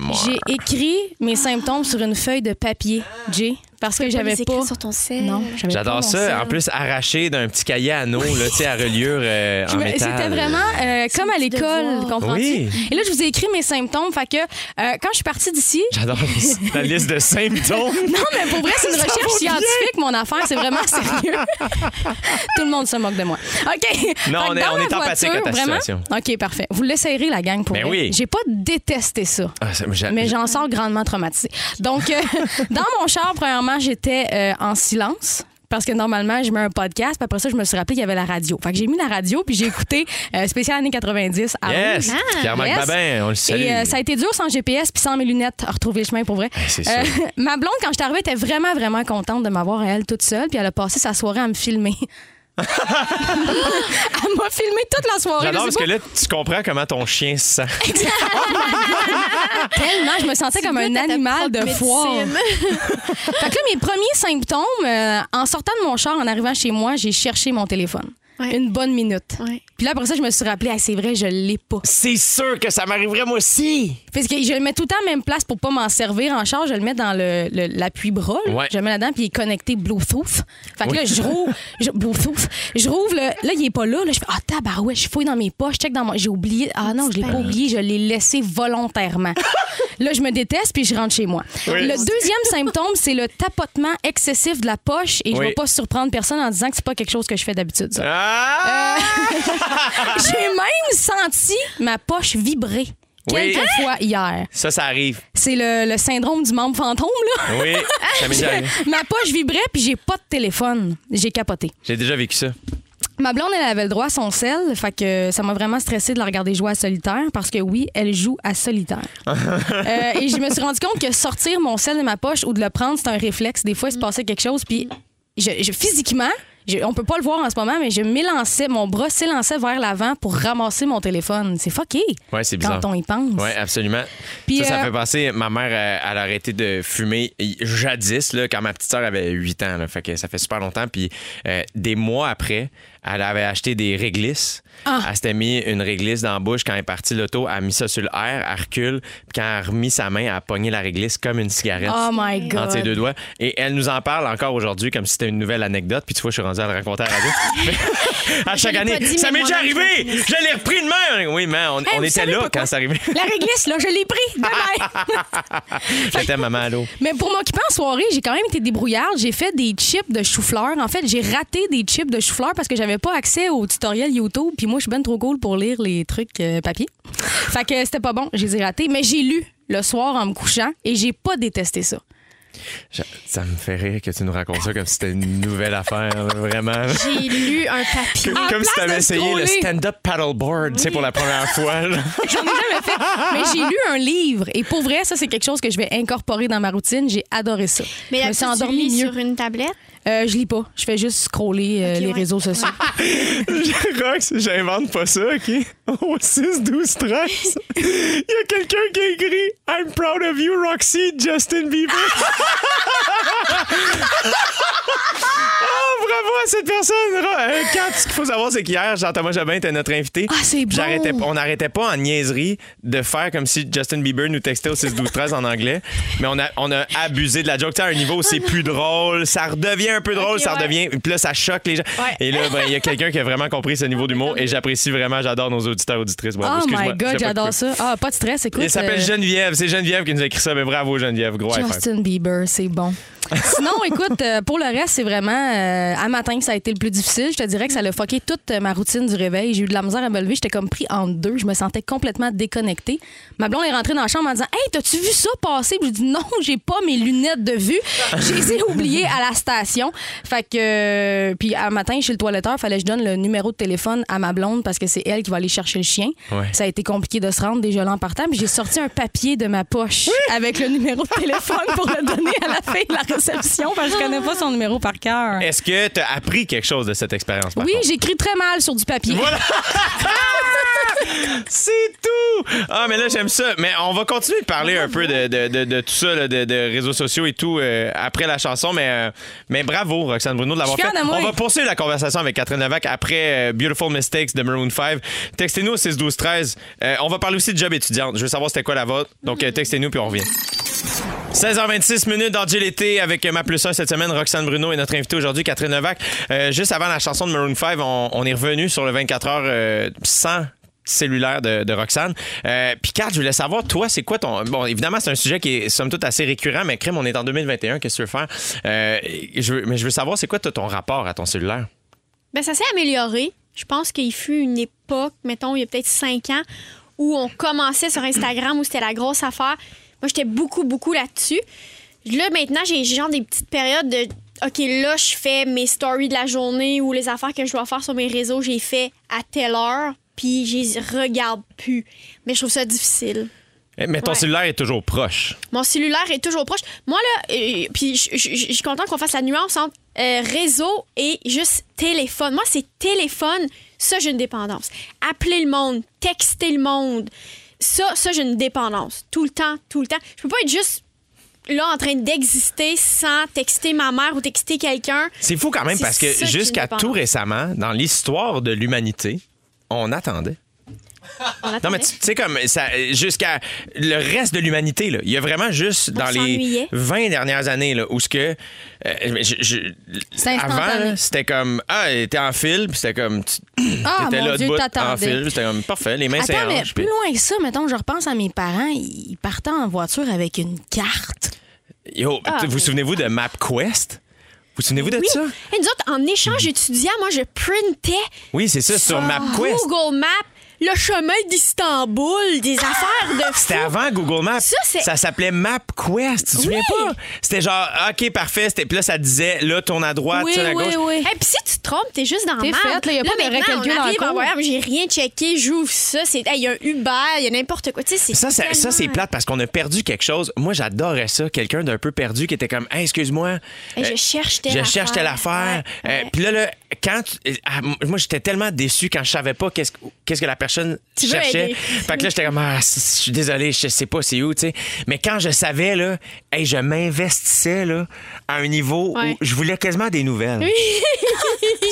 Moi. J'ai écrit mes symptômes sur une feuille de papier, Jay, parce que j'avais pas. sur ton sel. Non, j'avais pas J'adore ça. sel. En plus, arraché d'un petit cahier à anneaux, là, tu sais, à reliure euh, en métal. C'était vraiment euh, comme à l'école, comprends-tu? Oui. Et là, je vous ai écrit mes symptômes. Fait que euh, quand je suis partie d'ici, J'adore la liste de symptômes. Non, mais pour vrai, c'est une recherche scientifique, mon affaire. C'est vraiment sérieux. Tout le monde se moque de moi. OK. Non, on est- on est empathique voiture, à ta vraiment? situation. OK, parfait. Vous l'essayerez, la gang, pour Ben vrai. oui. J'ai pas détesté ça. Ah, Mais j'en sors grandement traumatisée. Donc, dans mon char, premièrement, j'étais euh, en silence. Parce que normalement, je mets un podcast, puis après ça, je me suis rappelé qu'il y avait la radio. Fait que j'ai mis la radio, puis j'ai écouté euh, spécial années 90 à Yes! Rouge. Pierre-Marc Yes. Babin, on le salue. Et euh, ça a été dur sans GPS puis sans mes lunettes à retrouver le chemin pour vrai. Euh, ma blonde, quand je suis arrivée, était vraiment, vraiment contente de m'avoir à elle toute seule. Puis elle a passé sa soirée à me filmer. elle m'a filmé toute la soirée. J'adore parce que là, tu comprends comment ton chien se sent. tellement, je me sentais comme un animal de foire. Fait que là, mes premiers symptômes, euh, en sortant de mon char, en arrivant chez moi, j'ai cherché mon téléphone. Ouais. Une bonne minute. Ouais. Puis là, après ça, je me suis rappelé, Ah, c'est vrai, je l'ai pas. C'est sûr que ça m'arriverait moi aussi. Parce que je le mets tout le temps à la même place pour pas m'en servir en charge. Je le mets dans le, le- l'appui-bras. là. Ouais. Je le mets là-dedans, puis il est connecté Bluetooth. Fait que là, je rouvre. je- Bluetooth. Je rouvre, le- là, il est pas là. là je fais Ah, tabarouette, je fouille dans mes poches, je check dans mon. J'ai oublié. Ah non, je l'ai pas oublié, je l'ai laissé volontairement. là, je me déteste, puis je rentre chez moi. Oui. Le deuxième symptôme, c'est le tapotement excessif de la poche. Et je Oui. vais pas surprendre personne en disant que c'est pas quelque chose que je fais d'habitude. ça. Ah! J'ai même senti ma poche vibrer. Oui. Quelques fois hier. Ça, ça arrive. C'est le, le syndrome du membre fantôme, là. Oui, ça m'est déjà arrivé. Ma poche vibrait, puis j'ai pas de téléphone. J'ai capoté. J'ai déjà vécu ça. Ma blonde, elle avait le droit à son sel, fait que ça m'a vraiment stressé de la regarder jouer à solitaire, parce que oui, elle joue à solitaire. Euh, et je me suis rendu compte que sortir mon sel de ma poche ou de le prendre, c'est un réflexe. Des fois, il se passait quelque chose, puis je, je- physiquement, je- on peut pas le voir en ce moment, mais je m'élançais, mon bras s'élançait vers l'avant pour ramasser mon téléphone. C'est fucké. Ouais, c'est bizarre. Quand on y pense. Oui, absolument. Puis, ça, ça euh, fait penser, ma mère, euh, elle a arrêté de fumer jadis, là, quand ma petite sœur avait 8 ans. là. fait que ça fait super longtemps. Puis euh, des mois après, elle avait acheté des réglisses. Ah. Elle s'était mis une réglisse dans la bouche quand elle est partie l'auto. Elle a mis ça sur le air, elle recule. Puis quand elle a remis sa main, elle a pogné la réglisse comme une cigarette. Oh my God. Entre ses deux doigts. Et elle nous en parle encore aujourd'hui comme si c'était une nouvelle anecdote. Puis tu vois, je suis rendu à le raconter à la radio. À chaque année, dit, ça m'est déjà arrivé! Je l'ai repris de main! Oui, mais on, Hey, on vous était là quand c'est arrivé. La réglisse, là, je l'ai pris demain. Je t'aime, maman, allô. Mais pour m'occuper en soirée, j'ai quand même été débrouillarde. J'ai fait des chips de chou-fleur. En fait, j'ai raté des chips de chou-fleur parce que j'avais j'avais pas accès aux tutoriels YouTube, puis moi, je suis ben trop cool pour lire les trucs euh, papier. fait que c'était pas bon, j'ai raté. Mais j'ai lu le soir en me couchant et j'ai pas détesté ça. Je- Ça me fait rire que tu nous racontes ça comme si c'était une nouvelle affaire, là, vraiment. J'ai lu un papier. Comme, comme si place t'avais de essayé le scroller. stand-up paddleboard, tu sais, pour la première fois. là. J'en ai jamais fait. Mais j'ai lu un livre et pour vrai, ça, c'est quelque chose que je vais incorporer dans ma routine. J'ai adoré ça. Mais je là, me tu suis endormie lis mieux. sur une tablette? Euh, je lis pas. Je fais juste scroller euh, les ouais. réseaux sociaux. Rox, j'invente pas ça, OK? Au 6, 12, 13, il y a quelqu'un qui a écrit I'm proud of you, Roxy, Justin Bieber. oh, bravo à cette personne. Euh, Quand ce qu'il faut savoir, c'est qu'hier, Jean-Thomas Jobin était notre invité. Ah, c'est bon. J'arrêtais- on n'arrêtait pas en niaiserie de faire comme si Justin Bieber nous textait au 6, 12, 13 en anglais. Mais on a, on a abusé de la joke. Tu sais, à un niveau où c'est plus drôle, ça redevient un peu drôle, Ok, ça ouais. redevient. Puis là, ça choque les gens. Ouais. Et là, ben, il y a quelqu'un qui a vraiment compris ce niveau d'humour et j'apprécie vraiment, j'adore nos auditeurs auditrices. Bravo, Oh my God, j'adore ça. Ah, pas de stress, écoute. Il s'appelle euh, Geneviève. C'est Geneviève qui nous a écrit ça. Mais bravo, Geneviève. Gros. Justin Bieber, c'est bon. Sinon, écoute, euh, pour le reste, c'est vraiment euh, à matin que ça a été le plus difficile. Je te dirais que ça a fucké toute euh, ma routine du réveil. J'ai eu de la misère à me lever. J'étais comme pris en deux. Je me sentais complètement déconnectée. Ma blonde est rentrée dans la chambre en disant Hey, t'as-tu vu ça passer? Puis je dis Non, j'ai pas mes lunettes de vue. Je les ai oubliées à la station. Fait que, euh, puis à matin, chez le toiletteur, fallait que je donne le numéro de téléphone à ma blonde parce que c'est elle qui va aller chercher le chien. Ouais. Ça a été compliqué de se rendre déjà là en partant. J'ai sorti un papier de ma poche avec le numéro de téléphone pour le donner à la fille de la réception parce que je connais pas son numéro par cœur. Est-ce que tu as appris quelque chose de cette expérience? Oui, j'écris très mal sur du papier. Voilà! C'est tout! Ah, mais là, j'aime ça. Mais on va continuer de parler un peu de, de- de- de tout ça, là, de, réseaux sociaux et tout, euh, après la chanson. Mais, euh, mais bravo, Roxane Bruno, de l'avoir fait. On va poursuivre la conversation avec Catherine Levac après euh, Beautiful Mistakes de Maroon 5. Textez-nous au 6 12 13 Euh, on va parler aussi de job étudiante. Je veux savoir c'était quoi la vôtre. Donc, euh, textez-nous puis on revient. 16h26 minutes dans avec ma plus 1 cette semaine, Roxane Bruno et notre invité aujourd'hui, Catherine Levac. Euh, juste avant la chanson de Maroon 5, on, est revenu sur le 24 heures euh, sans cellulaire de, Roxane. Euh, Puis Kat, je voulais savoir, toi, c'est quoi ton... Bon, évidemment, c'est un sujet qui est somme toute assez récurrent, mais crème, on est en 2021, qu'est-ce que tu veux faire? Euh, je veux- mais je veux savoir, c'est quoi ton rapport à ton cellulaire? Ben, ça s'est amélioré. Je pense qu'il fut une époque, mettons, il y a peut-être cinq ans, où on commençait sur Instagram, où c'était la grosse affaire. Moi, j'étais beaucoup, beaucoup là-dessus. Là, maintenant, j'ai genre des petites périodes de. OK, là, je fais mes stories de la journée ou les affaires que je dois faire sur mes réseaux, j'ai fait à telle heure, puis je les regarde plus. Mais je trouve ça difficile. Eh, Mais ton Ouais. cellulaire est toujours proche. Mon cellulaire est toujours proche. Moi, là, euh, puis je- suis contente qu'on fasse la nuance entre euh, réseau et juste téléphone. Moi, c'est téléphone. Ça, j'ai une dépendance. Appeler le monde, texter le monde. Ça, ça, j'ai une dépendance. Tout le temps, tout le temps. Je peux pas être juste là en train d'exister sans texter ma mère ou texter quelqu'un. C'est fou quand même parce que jusqu'à tout récemment, dans l'histoire de l'humanité, on attendait. On Non, mais tu sais, comme ça, jusqu'à le reste de l'humanité, là, il y a vraiment juste dans les s'ennuyait. 20 dernières années là, où ce que. euh, je- je- C'est avant, instantané. là, c'était comme. Ah, t'es en fil, puis c'était comme. tu- Ah, T'étais mon là Dieu, debout en t'attendais. fil, puis c'était comme parfait, les mains Attends, mais plus loin que ça, mettons, je repense à mes parents, ils partaient en voiture avec une carte. Yo, Ah, vous oui. souvenez-vous de MapQuest? Vous vous souvenez-vous de Oui. ça? Et nous autres, en échange étudiant, moi, je printais Oui, c'est ça, sur MapQuest. Google Maps le chemin d'Istanbul, des affaires de fou. C'était avant Google Maps. Ça, c'est- s'appelait MapQuest. Tu te souviens Oui. pas? C'était genre, OK, parfait. C'était- Puis là, ça disait, là, tourne à droite, Oui, tourne à oui, gauche. oui. Hey, puis si tu te trompes, t'es juste dans T'es la faite, là, y a pas de recalcul en cour. voyant, j'ai rien checké, j'ouvre ça, c'est il y a un Uber, il y a n'importe quoi, tu sais, c'est Ça, ça, ça, c'est tellement- plate parce qu'on a perdu quelque chose. Moi, j'adorais ça. Quelqu'un d'un peu perdu qui était comme, hey, excuse-moi. Hey, je euh, cherche telle Je affaire. cherche telle affaire. Ouais, Euh, ouais. Puis là, là, quand. tu- euh, ah, moi, j'étais tellement déçu quand je savais pas qu'est-ce que- qu'est-ce que la personne Tu cherchait. Fait que là, j'étais comme, ah, je suis désolé, je sais pas c'est où, tu sais. Mais quand je savais, là, hey, je m'investissais, là, à un niveau Ouais. où je voulais quasiment des nouvelles.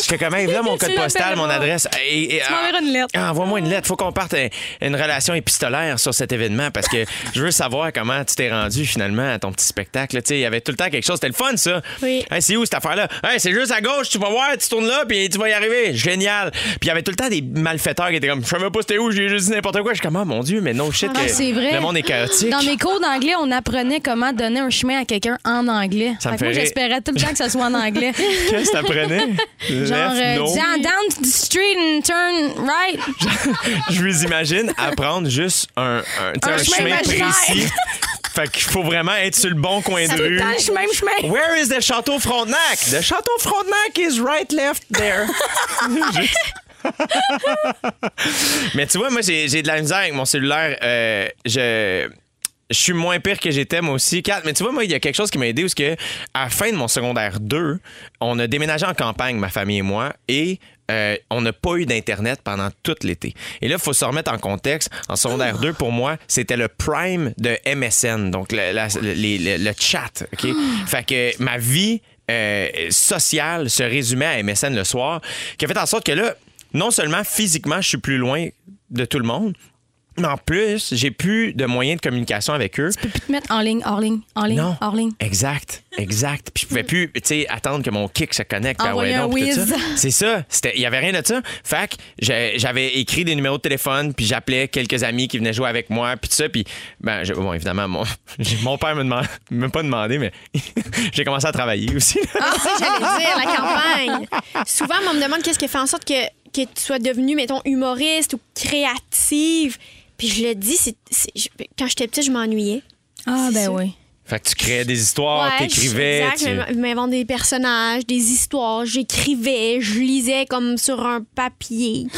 J'étais comme, hey, là, mon code postal, mon adresse. Et, et- Tu m'enverras une lettre. ah, Envoie-moi une lettre. Faut qu'on parte un- une relation épistolaire sur cet événement parce que je veux savoir comment tu t'es rendu finalement à ton petit spectacle. Tu sais, il y avait tout le temps quelque chose. C'était le fun, ça. Oui. Hey, c'est où cette affaire-là? Hey, c'est juste à gauche, tu vas voir, tu tournes là, puis tu vas y arriver. Génial. Puis il y avait tout le temps des malfaiteurs qui étaient comme, je savais pas c'était où, j'ai juste dit n'importe quoi. Je suis comme, oh mon Dieu, mais non shit, Ah, que c'est vrai. le monde est chaotique. Dans mes cours d'anglais, on apprenait comment donner un chemin à quelqu'un en anglais. Ça me Fait que moi, fait rire. j'espérais tout le temps que ça soit en anglais. Qu'est-ce que t'apprenais? Genre, Left, euh, no. down, down the street and turn right. Je vous imagine apprendre juste un, un, tu sais, Un un chemin chemin imaginaire. précis. fait qu'il faut vraiment être sur le bon coin de Tout le rue. temps le même chemin. Where is the Château Frontenac? The Château Frontenac is right left there. Juste- Mais tu vois, moi, j'ai de la misère avec mon cellulaire. Euh, je. Je suis moins pire que j'étais, moi aussi. Mais tu vois, moi, il y a quelque chose qui m'a aidé où, que, à la fin de mon secondaire 2, on a déménagé en campagne, ma famille et moi, et euh, on n'a pas eu d'Internet pendant tout l'été. Et là, il faut se remettre en contexte. En secondaire 2, pour moi, c'était le prime de MSN, donc le, chat. OK? Fait que ma vie euh, sociale se résumait à MSN le soir, qui a fait en sorte que là, non seulement physiquement, je suis plus loin de tout le monde, mais en plus, j'ai plus de moyens de communication avec eux. Tu peux plus te mettre en ligne, hors ligne, en ligne, Non. hors ligne. Exact, exact. Puis je pouvais plus, tu sais, attendre que mon kick se connecte. ah ouais, ça. C'est ça. C'était, il y avait rien de ça. Fait que j'avais écrit des numéros de téléphone, puis j'appelais quelques amis qui venaient jouer avec moi, puis tout ça. Puis ben, je- bon, évidemment, mon, mon père me demande, m'a pas demandé, mais j'ai commencé à travailler aussi. Ah, ça, j'allais dire, la campagne. Souvent, on me demande qu'est-ce qui fait en sorte que, que tu sois devenue, mettons, humoriste ou créative. Puis je le dis, c'est, c'est- je- quand j'étais petite, je m'ennuyais. Ah, ben oui. fait que tu créais des histoires, Ouais, t'écrivais. exact. tu- Je m- Je m'invente des personnages, des histoires. J'écrivais, je lisais comme sur un papier.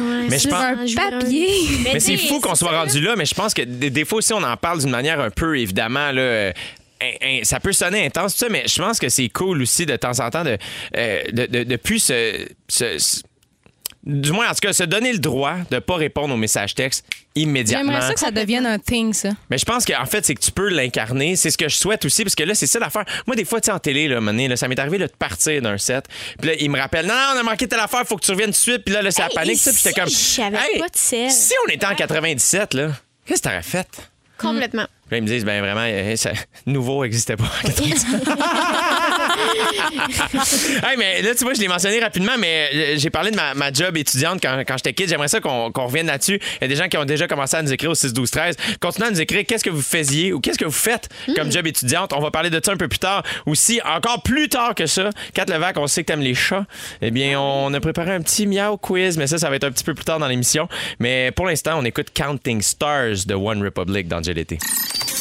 Ouais, Mais je pense- un Un papier? Mais c'est fou qu'on soit ça, rendu là, mais je pense que des, des fois aussi, on en parle d'une manière un peu, évidemment, là. euh, ça peut sonner intense, tout ça, mais je pense que c'est cool aussi de temps en temps de, euh, de, de, de plus se- Du moins, en tout cas, se donner le droit de ne pas répondre aux messages textes immédiatement. J'aimerais ça que ça devienne un thing, ça. Mais je pense qu'en fait, c'est que tu peux l'incarner. C'est ce que je souhaite aussi, parce que là, c'est ça l'affaire. Moi, des fois, tu sais, en télé, là, là, ça m'est arrivé là, de partir d'un set. Puis là, il me rappelle, non, non, on a manqué telle affaire, faut que tu reviennes tout de suite. Puis là, là c'est Hey, la panique. ça, Puis j'étais comme. j'avais pas de. Si on était en 97, là, qu'est-ce que t'aurais fait? Complètement. Là, ils me disent, ben vraiment, euh, ça, nouveau n'existait pas. en 97. hey, mais là, tu vois, je l'ai mentionné rapidement, mais euh, j'ai parlé de ma, ma job étudiante quand, quand j'étais kid. J'aimerais ça qu'on revienne là-dessus. Il y a des gens qui ont déjà commencé à nous écrire au 6 12 13 Continuez à nous écrire qu'est-ce que vous faisiez ou qu'est-ce que vous faites comme job étudiante. On va parler de ça un peu plus tard. Aussi, encore plus tard que ça, Kat Levac, on sait que t'aimes les chats. Eh bien, on a préparé un petit miau quiz, mais ça, ça va être un petit peu plus tard dans l'émission. Mais pour l'instant, on écoute Counting Stars de One Republic dans GLT.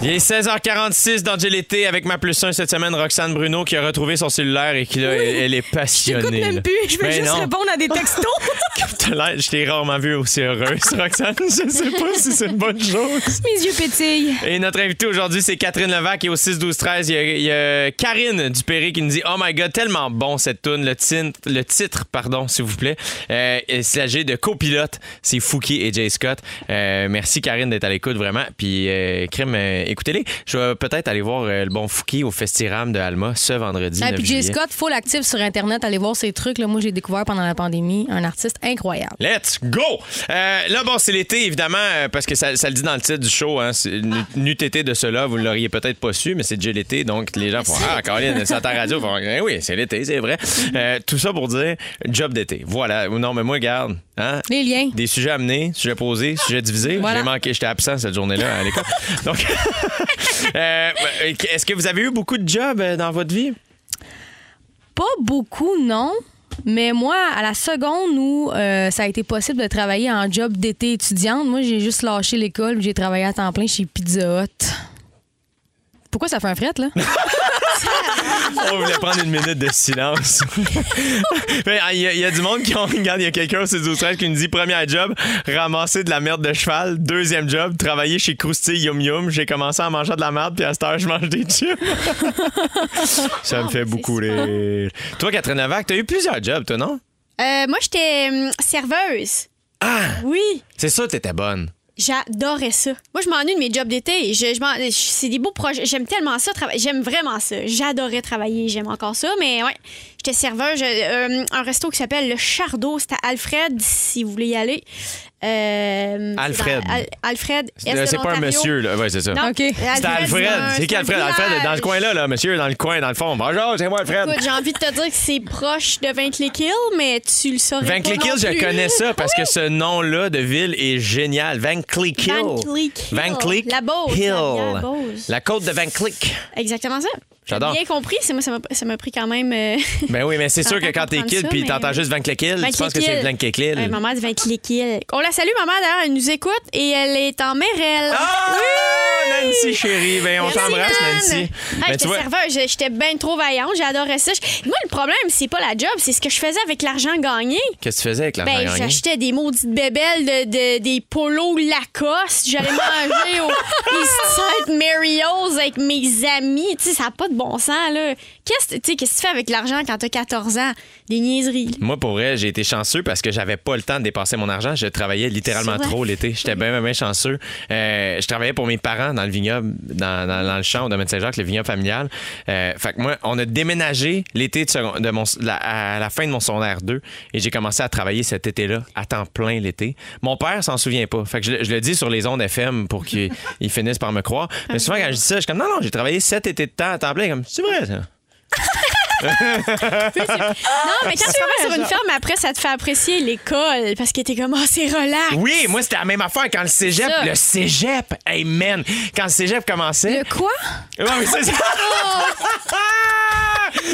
Il est 16h46 dans GLT avec ma plus 1 cette semaine, Roxane Bruno, qui a retrouvé son cellulaire et qui là, elle, elle est passionnée. J'écoute même là. plus. Je veux juste non. répondre à des textos. Je t'ai rarement vu aussi heureuse, Roxane. Je sais pas si c'est une bonne chose. Mes yeux pétillent. Et notre invité aujourd'hui, c'est Catherine Levac. Et au 6-12-13, il y a, il y a Karine Dupéré qui nous dit Oh my God, tellement bon cette tune Le titre, le titre pardon, s'il vous plaît. Euh, il s'agit de copilote. C'est Fouki et Jay Scott. Euh, merci, Karine, d'être à l'écoute, vraiment. Puis, euh, crime, euh, écoutez-les. Je vais peut-être aller voir euh, le bon Fouki au Festiram de Alma ce vendredi. Ah, 9 puis juillet. Scott, full actif sur Internet. Allez voir ses trucs. Là. Moi, j'ai découvert pendant la pandémie un artiste incroyable. Let's go! Euh, là, bon, c'est l'été, évidemment, euh, parce que ça, ça le dit dans le titre du show. Hein, n'eût- N'eût été de cela, vous ne l'auriez peut-être pas su, mais c'est déjà l'été, donc les gens font Ah, Caroline, c'est à ta radio. Font, Eh oui, c'est l'été, c'est vrai. Euh, tout ça pour dire job d'été. Voilà. Non, mais moi, regarde, hein, Les liens. des sujets amenés, sujets posés, sujets divisés. Voilà. J'ai manqué, j'étais absent cette journée-là à l'école. Donc, euh, est-ce que vous avez eu beaucoup de jobs euh, dans votre vie? Pas beaucoup, non. Mais moi, à la seconde où euh, ça a été possible de travailler en job d'été étudiante, moi, j'ai juste lâché l'école j'ai travaillé à temps plein chez Pizza Hut. Pourquoi ça fait un fret, là? On voulait prendre une minute de silence. Il y, a- il y a du monde qui ont. Regarde, il y a quelqu'un au 6 12 13 qui nous dit premier job, ramasser de la merde de cheval. Deuxième job, travailler chez Krusty Yum Yum. J'ai commencé à manger de la merde, puis à cette heure, je mange des chips. Ça me fait beaucoup rire. Toi, Catherine Levac, t'as eu plusieurs jobs, toi, non? Euh, moi, j'étais hum, serveuse. Ah! Oui. C'est ça, t'étais bonne. J'adorais ça. Moi, je m'ennuie de mes jobs d'été. C'est des beaux projets. J'aime tellement ça. J'aime vraiment ça. J'adorais travailler. J'aime encore ça. Mais ouais, j'étais serveur. Euh, un resto qui s'appelle Le Chardot. C'était à Alfred, si vous voulez y aller. Euh, Alfred. Al- Alfred. Euh, C'est pas un monsieur, là. Ouais, c'est ça. C'était Alfred. C'est qui Alfred? Alfred est dans le coin là, là. Monsieur, dans le coin, dans le fond. Bonjour, c'est moi, Alfred. Écoute, j'ai envie de te dire que c'est proche de Hill, mais tu le saurais Van pas je connais ça parce que ce nom-là de ville est génial. Van Cleek La Beauce, Hill. la Beauce. La côte de Van Cleek. Exactement ça. J'adore. J'ai bien compris. C'est moi, ça m'a- m'a pris quand même. euh, Ben oui, mais c'est sûr que quand t'es kid ça, puis t'entends juste Van Cleek Hill, Van tu penses que c'est maman de Van Cleek Hill. On la salue, maman, d'ailleurs. Elle nous écoute et elle est en Merelle. Ah! Nancy, chérie. Ben, on t'embrasse, Nan. Nancy. Hey, Ben, j'étais serveuse, j'étais bien trop vaillante, j'adorais ça. Moi, le problème, c'est pas la job, c'est ce que je faisais avec l'argent gagné. qu'est-ce que tu faisais avec l'argent Ben, gagné? j'achetais des maudites bébelles, de, de- des polos Lacoste. J'allais manger au Eastside Mario's avec mes amis. Tu sais, ça n'a pas de bon sens, là. Qu'est-ce tu sais, qu'est-ce que tu fais avec l'argent quand t'as 14 ans? Des niaiseries. Moi, pour vrai, j'ai été chanceux parce que j'avais pas le temps de dépenser mon argent. Je travaillais littéralement trop l'été. J'étais bien, bien, bien chanceux. Euh, je travaillais pour mes parents dans le vignoble, dans, dans- dans le champ au domaine Saint-Jacques, le vignoble familial. Euh, fait que moi, on a déménagé l'été de, second- de mon, la- à la fin de mon secondaire 2 et j'ai commencé à travailler cet été-là à temps plein l'été. Mon père s'en souvient pas. Fait que je, le- je le dis sur les ondes FM pour qu'il il finisse par me croire. Mais souvent, quand je dis ça, je suis comme non, non, j'ai travaillé sept étés de temps à temps plein. Comme, c'est vrai, ça. Non, mais quand tu travailles sur une ferme, après, ça te fait apprécier l'école parce que t'es comme, oh, c'est relax. Oui, moi, c'était la même affaire quand le cégep. Ça. Le cégep, hey man, quand le cégep commençait. Le quoi? Ouais, mais c'est ça.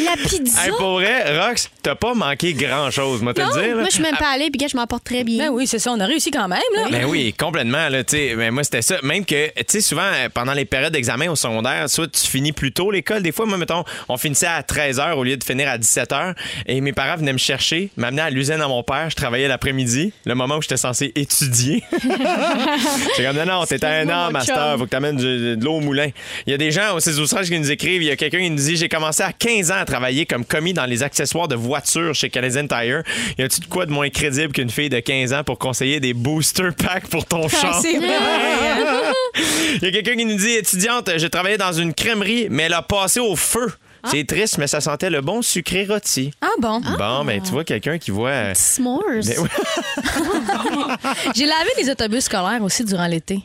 La pizza? Hey, pour vrai, Rox, t'as pas manqué grand-chose, moi, te le dire. là. moi, je suis même pas allée, puis gars, je m'en porte très bien. Ben oui, c'est ça, on a réussi quand même, là. Ben oui, complètement. Là, tu sais. mais moi, c'était ça. Même que, tu sais, souvent, euh, pendant les périodes d'examen au secondaire, soit tu finis plus tôt l'école. Des fois, moi, mettons, on finissait à 13 h au lieu de finir à 17 h. Et mes parents venaient me chercher, m'amener à l'usine à mon père. Je travaillais l'après-midi, le moment où j'étais censé étudier. J'ai comme, non, non, t'es un Excuse-moi, an, mon master, chum. faut que t'amènes du- de l'eau au moulin. Il y a des gens au 6 qui nous écrivent. Il y a quelqu'un qui nous dit J'ai commencé à 15 ans à travailler comme commis dans les accessoires de chez Canadian Tire. Y a-tu de quoi de moins crédible qu'une fille de 15 ans pour conseiller des booster packs pour ton char? Ah, c'est vrai. Il y a quelqu'un qui nous dit étudiante, j'ai travaillé dans une crèmerie, mais elle a passé au feu. C'est triste, mais ça sentait le bon sucré rôti. Ah bon? Bon, ben, tu vois quelqu'un qui voit. S'mores. Ben. J'ai lavé les autobus scolaires aussi durant l'été.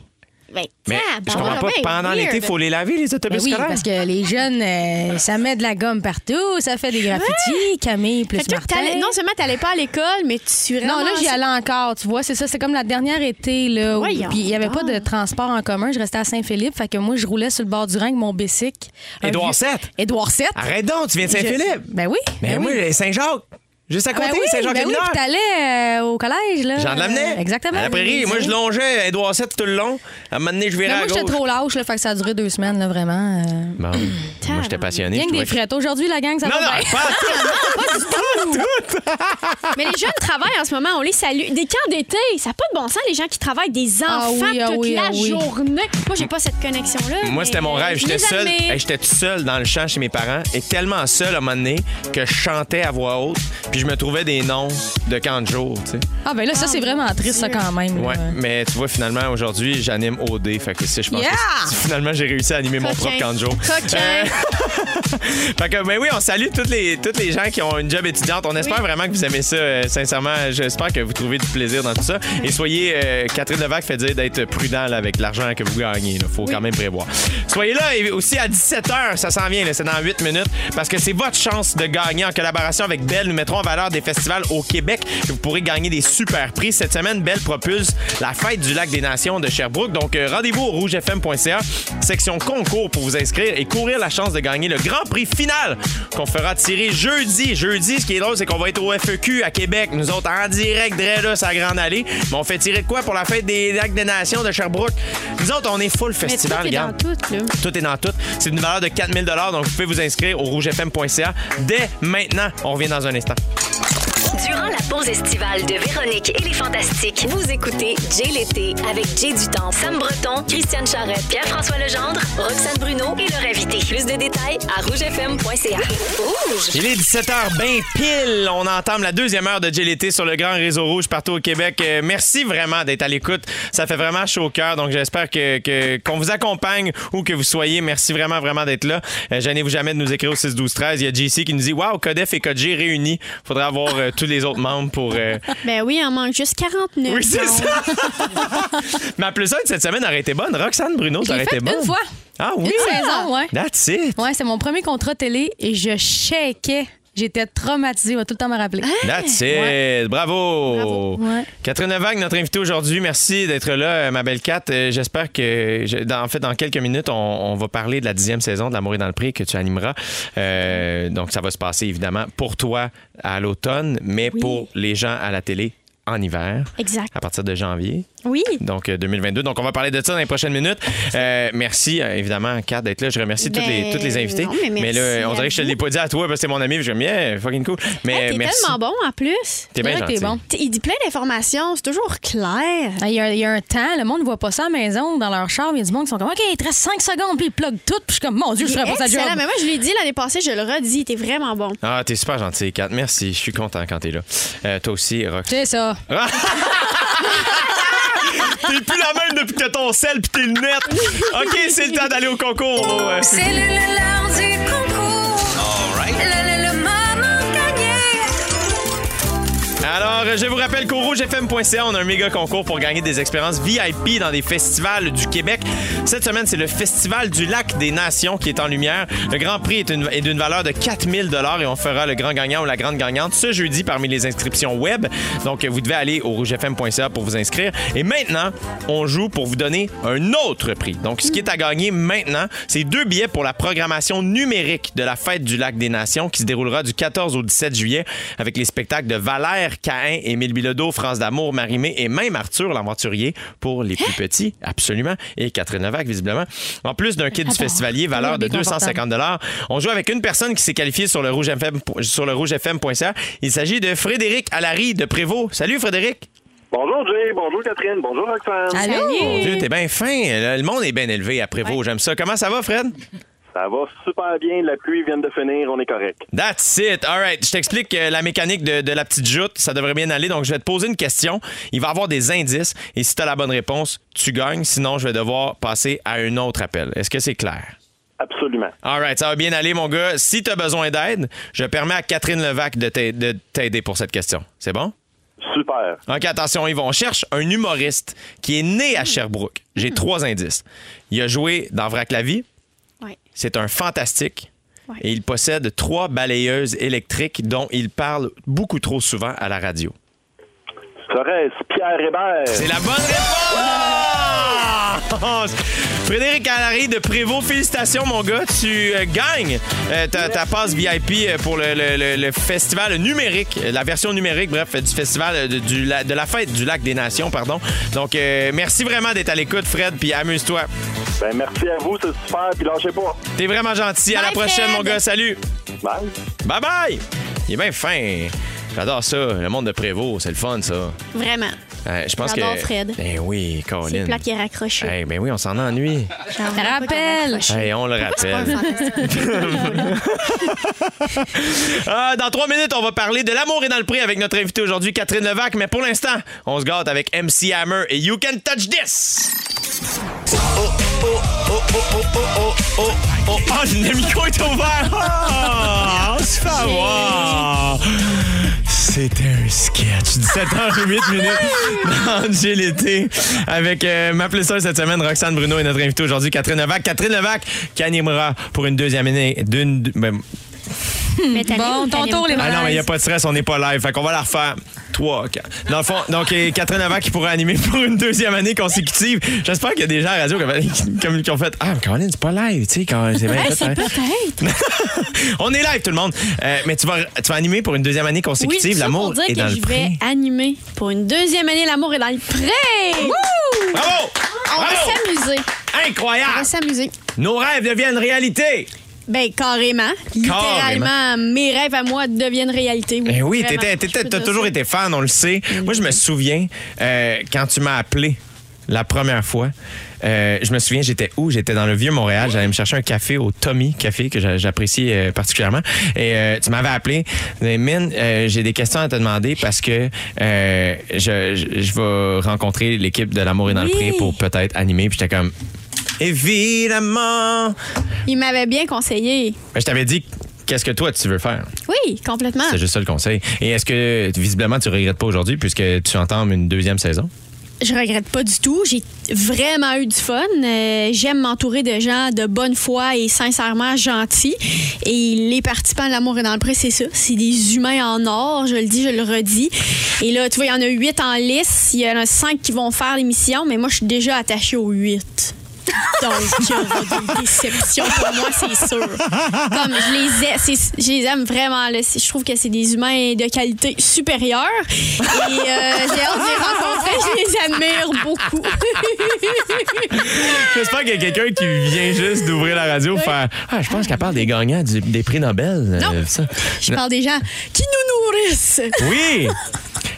Ben, Mais je comprends pas. ben, Pendant l'été, il faut les laver, les Ben autobus oui, scolaires. parce que les jeunes, euh, ça met de la gomme partout, ça fait des graffitis, Camille plus Fait que toi, Martin. t'allais- non seulement t'allais pas à l'école, mais tu Non, là, j'y allais encore, tu vois, c'est ça, c'est comme la dernière été, là, où- Voyons puis il n'y avait pas donc. de transport en commun, je restais à Saint-Philippe, fait que moi, je roulais sur le bord du Rhin avec mon bicycle. Un Édouard vieux- VII. Édouard 7. Arrête donc, tu viens de Saint-Philippe. Ben oui. Ben moi, oui. Saint-Jacques. Juste à Ben côté, oui, Saint-Jacques ben oui, t'allais euh, au collège, là. J'en l'amenais. Euh, exactement. À la prairie. Moi, je longeais Edouard 7 tout le long. À un moment donné, je virais moi, à j'étais gauche. trop lâche, là, fait que ça a duré deux semaines, là, vraiment. euh. Bon, moi, j'étais passionné. Que des frettes. Aujourd'hui, la gang, ça Non, va non, bien. pas Mais les jeunes travaillent en ce moment, on les salue. Des camps d'été, ça n'a pas de bon sens, les gens qui travaillent des enfants Ah oui, ah toute oui, la ah oui. journée. Moi, j'ai pas cette connexion-là. Moi, c'était mon euh, rêve. je J'étais seul. J'étais tout seul dans le champ chez mes parents et tellement seul à un moment donné que je chantais à voix haute. Puis je me trouvais des noms de camp de jour, tu sais. Ah, ben là, ça, c'est vraiment triste, ça, quand même. là. Ouais, mais tu vois, finalement, aujourd'hui, j'anime OD. Fait que c'est- je pense Yeah! que finalement, j'ai réussi à animer mon propre camp de jour. Euh, fait que, ben oui, on salue toutes les, toutes les gens qui ont une job étudiante. On espère vraiment que vous aimez ça. euh, sincèrement, j'espère que vous trouvez du plaisir dans tout ça. Et soyez, euh, Catherine Levac fait dire d'être prudent là, avec l'argent que vous gagnez. Il faut quand même prévoir. Soyez là et aussi à 17h, ça s'en vient, là, c'est dans 8 minutes, parce que c'est votre chance de gagner en collaboration avec Belle. Nous mettrons en valeur des festivals au Québec. Vous pourrez gagner des super prix. Cette semaine, Belle propulse la fête du lac des Nations de Sherbrooke. Donc, euh, rendez-vous au rougefm.ca, section concours pour vous inscrire et courir la chance de gagner le grand prix final qu'on fera tirer jeudi. Jeudi, ce qui est drôle, c'est qu'on va être au FEQ à Québec. Nous autres, en direct, là, sa grande allée. Mais on fait tirer de quoi pour la fête des lacs des Nations de Sherbrooke? Nous autres, on est full Mais festival, tout est dans tout, là. Tout est dans tout. C'est une valeur de 4000 donc vous pouvez vous inscrire au rougefm.ca dès maintenant. On revient dans un instant. Bye. Durant la pause estivale de Véronique et les Fantastiques, vous écoutez Jay l'été avec Jay Dutemps, Sam Breton, Christiane Charrette, Pierre-François Legendre, Roxane Bruno et leur invité. Plus de détails à rougefm.ca. Rouge! Il est 17h bien pile. On entame la deuxième heure de GLT sur le grand réseau rouge partout au Québec. Euh, merci vraiment d'être à l'écoute. Ça fait vraiment chaud au cœur. Donc j'espère que qu'on vous accompagne où que vous soyez. Merci vraiment vraiment d'être là. Euh, Gênez-vous jamais de nous écrire au 6 12 13. Il y a JC qui nous dit waouh Codef et Code G réunis. Faudrait avoir euh, tous les autres membres pour. euh, Ben oui, il en manque juste 49. Oui, c'est donc. ça. Ma plus de cette semaine aurait été bonne. Roxane Bruno, ça aurait été bonne. une fois. Ah oui? Une saison, ouais. That's it. Ouais, c'est mon premier contrat télé et je shakeais. J'étais traumatisée, on va tout le temps me rappeler. That's it. Bravo. Bravo. Ouais. Catherine Levac, notre invitée aujourd'hui. Merci d'être là, euh, ma belle Kat. Euh, J'espère que, je- dans- en fait, dans quelques minutes, on, on va parler de la dixième saison de L'amour est dans le prix que tu animeras. Euh, donc, ça va se passer, évidemment, pour toi à l'automne, mais Oui. pour les gens à la télé en hiver, Exact. à partir de janvier. Oui. Donc, euh, 2022. Donc, on va parler de ça dans les prochaines minutes. Euh, merci, euh, évidemment, Kat, d'être là. Je remercie toutes, les, Ben, toutes les invités. non, mais merci là, on dirait que je te l'ai pas dit à toi parce que c'est mon ami. Je me dis, yeah, fucking cool. Mais Hey, t'es merci. tellement bon en plus. T'es bien gentil. t'es bon. Il dit plein d'informations, c'est toujours clair. Il y, a, il y a un temps, le monde ne voit pas ça à la maison, dans leur char. Il y a du monde qui sont comme, OK, il te reste 5 secondes, puis ils plug tout. Puis je suis comme, mon Dieu, je ferais pas sa job. Mais moi, je l'ai dit l'année passée, je le redis, t'es vraiment bon. Ah, t'es super gentil, Kat. Merci. Je suis content quand t'es là. Euh, toi aussi, Rox. C'est ça. T'es plus la même depuis que t'as ton sel pis tes lunettes. OK, c'est le temps d'aller au concours. C'est le, du concours. Alors, je vous rappelle qu'au rougefm.ca, on a un méga concours pour gagner des expériences VIP dans des festivals du Québec. Cette semaine, c'est le Festival du Lac des Nations qui est en lumière. Le Grand Prix est d'une valeur de 4000 et on fera le grand gagnant ou la grande gagnante ce jeudi parmi les inscriptions web. Donc, vous devez aller au rougefm.ca pour vous inscrire. Et maintenant, on joue pour vous donner un autre prix. Donc, ce qui est à gagner maintenant, c'est deux billets pour la programmation numérique de la Fête du Lac des Nations qui se déroulera du 14 au 17 juillet avec les spectacles de Valère, Caïn, Émile Bilodeau, France d'amour, Marimé et même Arthur l'aventurier pour les plus petits, absolument, et Catherine Levac, visiblement. En plus d'un kit du festivalier, valeur de bien 250 On joue avec une personne qui s'est qualifiée sur le rougefm, sur le rougefm.ca. Il s'agit de Frédéric Allary de Prévost. Salut Frédéric! Bonjour Jay, bonjour Catherine, bonjour Roxane. Allô? Mon Dieu, t'es bien fin. Le le monde est bien élevé à Prévost. J'aime ça. Comment ça va, Fred? Ça va super bien, la pluie vient de finir, on est correct. That's it. All right. Je t'explique euh, la mécanique de, de la petite joute. Ça devrait bien aller. Donc, je vais te poser une question. Il va y avoir des indices. Et si tu as la bonne réponse, tu gagnes. Sinon, je vais devoir passer à un autre appel. Est-ce que c'est clair? Absolument. All right. Ça va bien aller, mon gars. Si tu as besoin d'aide, je permets à Catherine Levac de t'a- de t'aider pour cette question. C'est bon? Super. OK, attention, Yvon. On cherche un humoriste qui est né à Sherbrooke. J'ai trois indices. Il a joué dans Vrac la vie. C'est un fantastique. Ouais. Et il possède trois balayeuses électriques dont il parle beaucoup trop souvent à la radio. Serait-ce Pierre Hébert? C'est la bonne réponse! Frédéric Allary de Prévost, félicitations, mon gars. Tu euh, gagnes euh, ta, ta passe VIP euh, pour le, le- le- le festival numérique, la version numérique, bref, du festival de, du la- de la fête du Lac des Nations, pardon. Donc, euh, merci vraiment d'être à l'écoute, Fred, puis amuse-toi. Ben, merci à vous, c'est super, puis lâchez pas. T'es vraiment gentil. À la prochaine, Fred. mon gars. Salut! Bye. Bye bye! Il est bien fin. J'adore ça. Le monde de Prévost, c'est le fun, ça. Vraiment. Euh, je pense que. J'adore Fred. Ben oui, C'est Caroline. plat qui est raccroché. Hey, ben oui, on s'en ennuie. Ça rappelle. Hey, on le C'est rappelle. Ah, dans trois minutes, on va parler de l'amour et dans le prix avec notre invité aujourd'hui, Catherine Levac. Mais pour l'instant, on se gâte avec MC Hammer et You Can Touch This. Oh, oh, oh, oh, oh, oh, oh, oh, oh. Ah, le micro est ouvert. Ah, on se fait avoir. C'était un sketch. 17h08 minutes dans l'été avec euh, ma plesseuse cette semaine, Roxane Bruno et notre invité aujourd'hui, Catherine Levac. Catherine Levac qui animera pour une deuxième année d'une... ben, Bon, ton tour, les ah non, mais il n'y a pas de stress, on n'est pas live. Fait qu'on va la refaire. Trois, quatre. Dans le fond, donc Catherine Levac qui pourra animer pour une deuxième année consécutive. J'espère qu'il y a des gens à la radio qui ont- qui, qui ont fait Ah, mais Caroline, c'est pas live, tu sais, quand c'est bien Hey, fait, c'est hein. peut-être. On est live, tout le monde. Euh, mais tu vas, tu vas animer pour une deuxième année Oui, consécutive. ça L'amour pour dire est dans que le je vais animer pour une deuxième année L'amour est dans le pré. Wouh! Bravo! On va s'amuser. On va Incroyable! s'amuser. Nos rêves deviennent réalité. Ben, carrément. Littéralement, mes rêves à moi deviennent réalité. Oui, t'étais- peux t'as toujours été fan, on le sait. Moi, je me souviens euh, quand tu m'as appelé la première fois. euh, je me souviens, j'étais où? J'étais dans le vieux Montréal. J'allais me chercher un café au Tommy Café que j'a- j'apprécie euh, particulièrement. Et euh, tu m'avais appelé. Mine, j'ai des questions à te demander parce que je, je, je vais rencontrer l'équipe de l'amour et dans le Oui. pré pour peut-être animer. Puis j'étais comme, évidemment. Il m'avait bien conseillé. Ben, je t'avais dit qu'est-ce que toi tu veux faire? Oui, complètement. C'est juste ça le conseil. Et est-ce que visiblement tu regrettes pas aujourd'hui puisque tu entames une deuxième saison? Je regrette pas du tout. J'ai vraiment eu du fun. Euh, J'aime m'entourer de gens de bonne foi et sincèrement gentils. Et les participants de l'amour et dans le pré, c'est ça. C'est des humains en or, je le dis, je le redis. Et là, tu vois, il y en a huit en lice. Il y en a cinq qui vont faire l'émission, mais moi, je suis déjà attachée aux huit. Donc, il y aura des déceptions pour moi, c'est sûr. Comme je les, ai- c'est- je les aime vraiment. là. Je trouve que c'est des humains de qualité supérieure. Et euh, j'ai hâte de les rencontrer. Je les admire beaucoup. J'espère qu'il y a quelqu'un qui vient juste d'ouvrir la radio pour faire Ah, je pense qu'elle parle des gagnants du- des prix Nobel. euh, Non. ça. Je parle des gens qui nous nourrissent. Oui!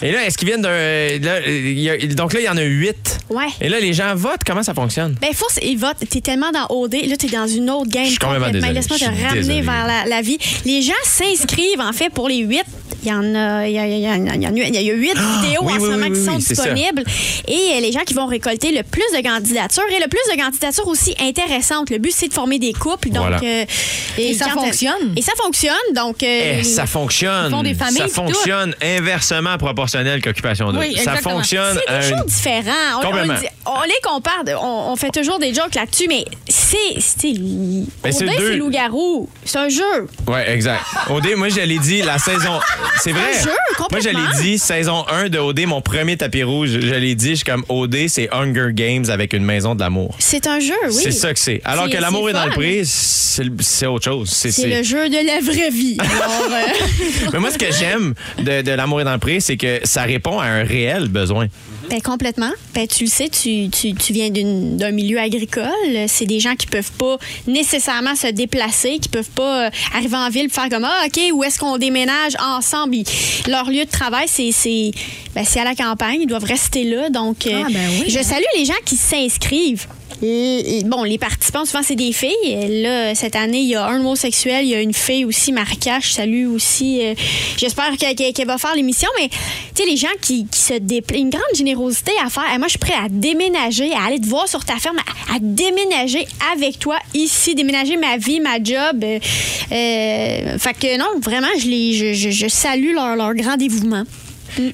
Et là, est-ce qu'ils viennent d'un. là, il y a- donc là, il y en a huit. Ouais. Et là, les gens votent. Comment ça fonctionne? Ben, force et vote. T'es tellement dans OD. Là, t'es dans une autre game. Je suis complètement complètement. désolé. Laisse-moi te Je suis ramener désolé. vers la, la vie. Les gens s'inscrivent, en fait, pour les huit. Il y en a, il y a, il y a- il y a- il y a- il y a huit vidéos Ah! oui, en oui, ce moment oui, qui oui, sont oui, c'est ça. disponibles. Et euh, les gens qui vont récolter le plus de candidatures et le plus de candidatures aussi intéressantes. Le but, c'est de former des couples. Donc, Voilà. euh, Et ça quand- fonctionne. Et ça fonctionne. Donc, euh, Eh, ça fonctionne. Ils font des familles, ça puis fonctionne inversement proportionnel qu'occupation double. Oui, ça fonctionne. C'est toujours différent. On, on dit- on les compare, on, on fait toujours des jokes là-dessus, mais c'est. C'est c'est deux. c'est loup-garou. C'est un jeu. Ouais, exact. OD, moi, je l'ai dit, la saison. C'est vrai. Un jeu, moi, je complètement. l'ai dit, saison 1 de OD, mon premier tapis rouge. Je l'ai dit, je suis comme OD, c'est Hunger Games avec une maison de l'amour. C'est un jeu, oui. C'est ça que c'est. Alors C'est- que l'amour c'est est dans le prix, c'est c'est autre chose. C'est C'est c'est- le jeu de la vraie vie. Alors, euh, Mais moi, ce que j'aime de, de l'amour est dans le prix, c'est que ça répond à un réel besoin. ben, complètement. Ben, tu le sais, tu, tu, tu viens d'un milieu agricole. C'est des gens qui peuvent pas nécessairement se déplacer, qui peuvent pas euh, arriver en ville et faire comme Ah, OK, où est-ce qu'on déménage ensemble? Leur lieu de travail, c'est c'est ben, c'est à la campagne. Ils doivent rester là. Donc, euh, Ah, ben oui. je salue les gens qui s'inscrivent. Bon, les participants, souvent, c'est des filles. Là, cette année, il y a un homosexuel, il y a une fille aussi, Marika. Je salue aussi. euh, J'espère qu'elle va faire l'émission. Mais, tu sais, les gens qui, se déplacent, une grande générosité à faire. Moi, je suis prêt à déménager, à aller te voir sur ta ferme, à, déménager avec toi ici, déménager ma vie, ma job. Euh, euh, fait que, non, vraiment, je, les, je, salue leur grand dévouement.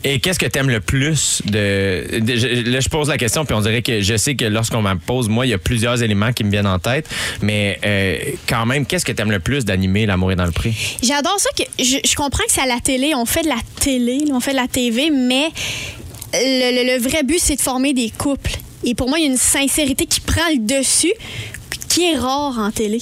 Et qu'est-ce que t'aimes le plus de, je- Là, je pose la question, puis on dirait que je sais que lorsqu'on m'en pose, moi, il y a plusieurs éléments qui me viennent en tête. Mais euh, quand même, qu'est-ce que t'aimes le plus d'animer L'amour est dans le prix? J'adore ça que je, comprends que c'est à la télé, on fait de la télé, on fait de la TV, mais le vrai but c'est de former des couples. Et pour moi, il y a une sincérité qui prend le dessus, qui est rare en télé.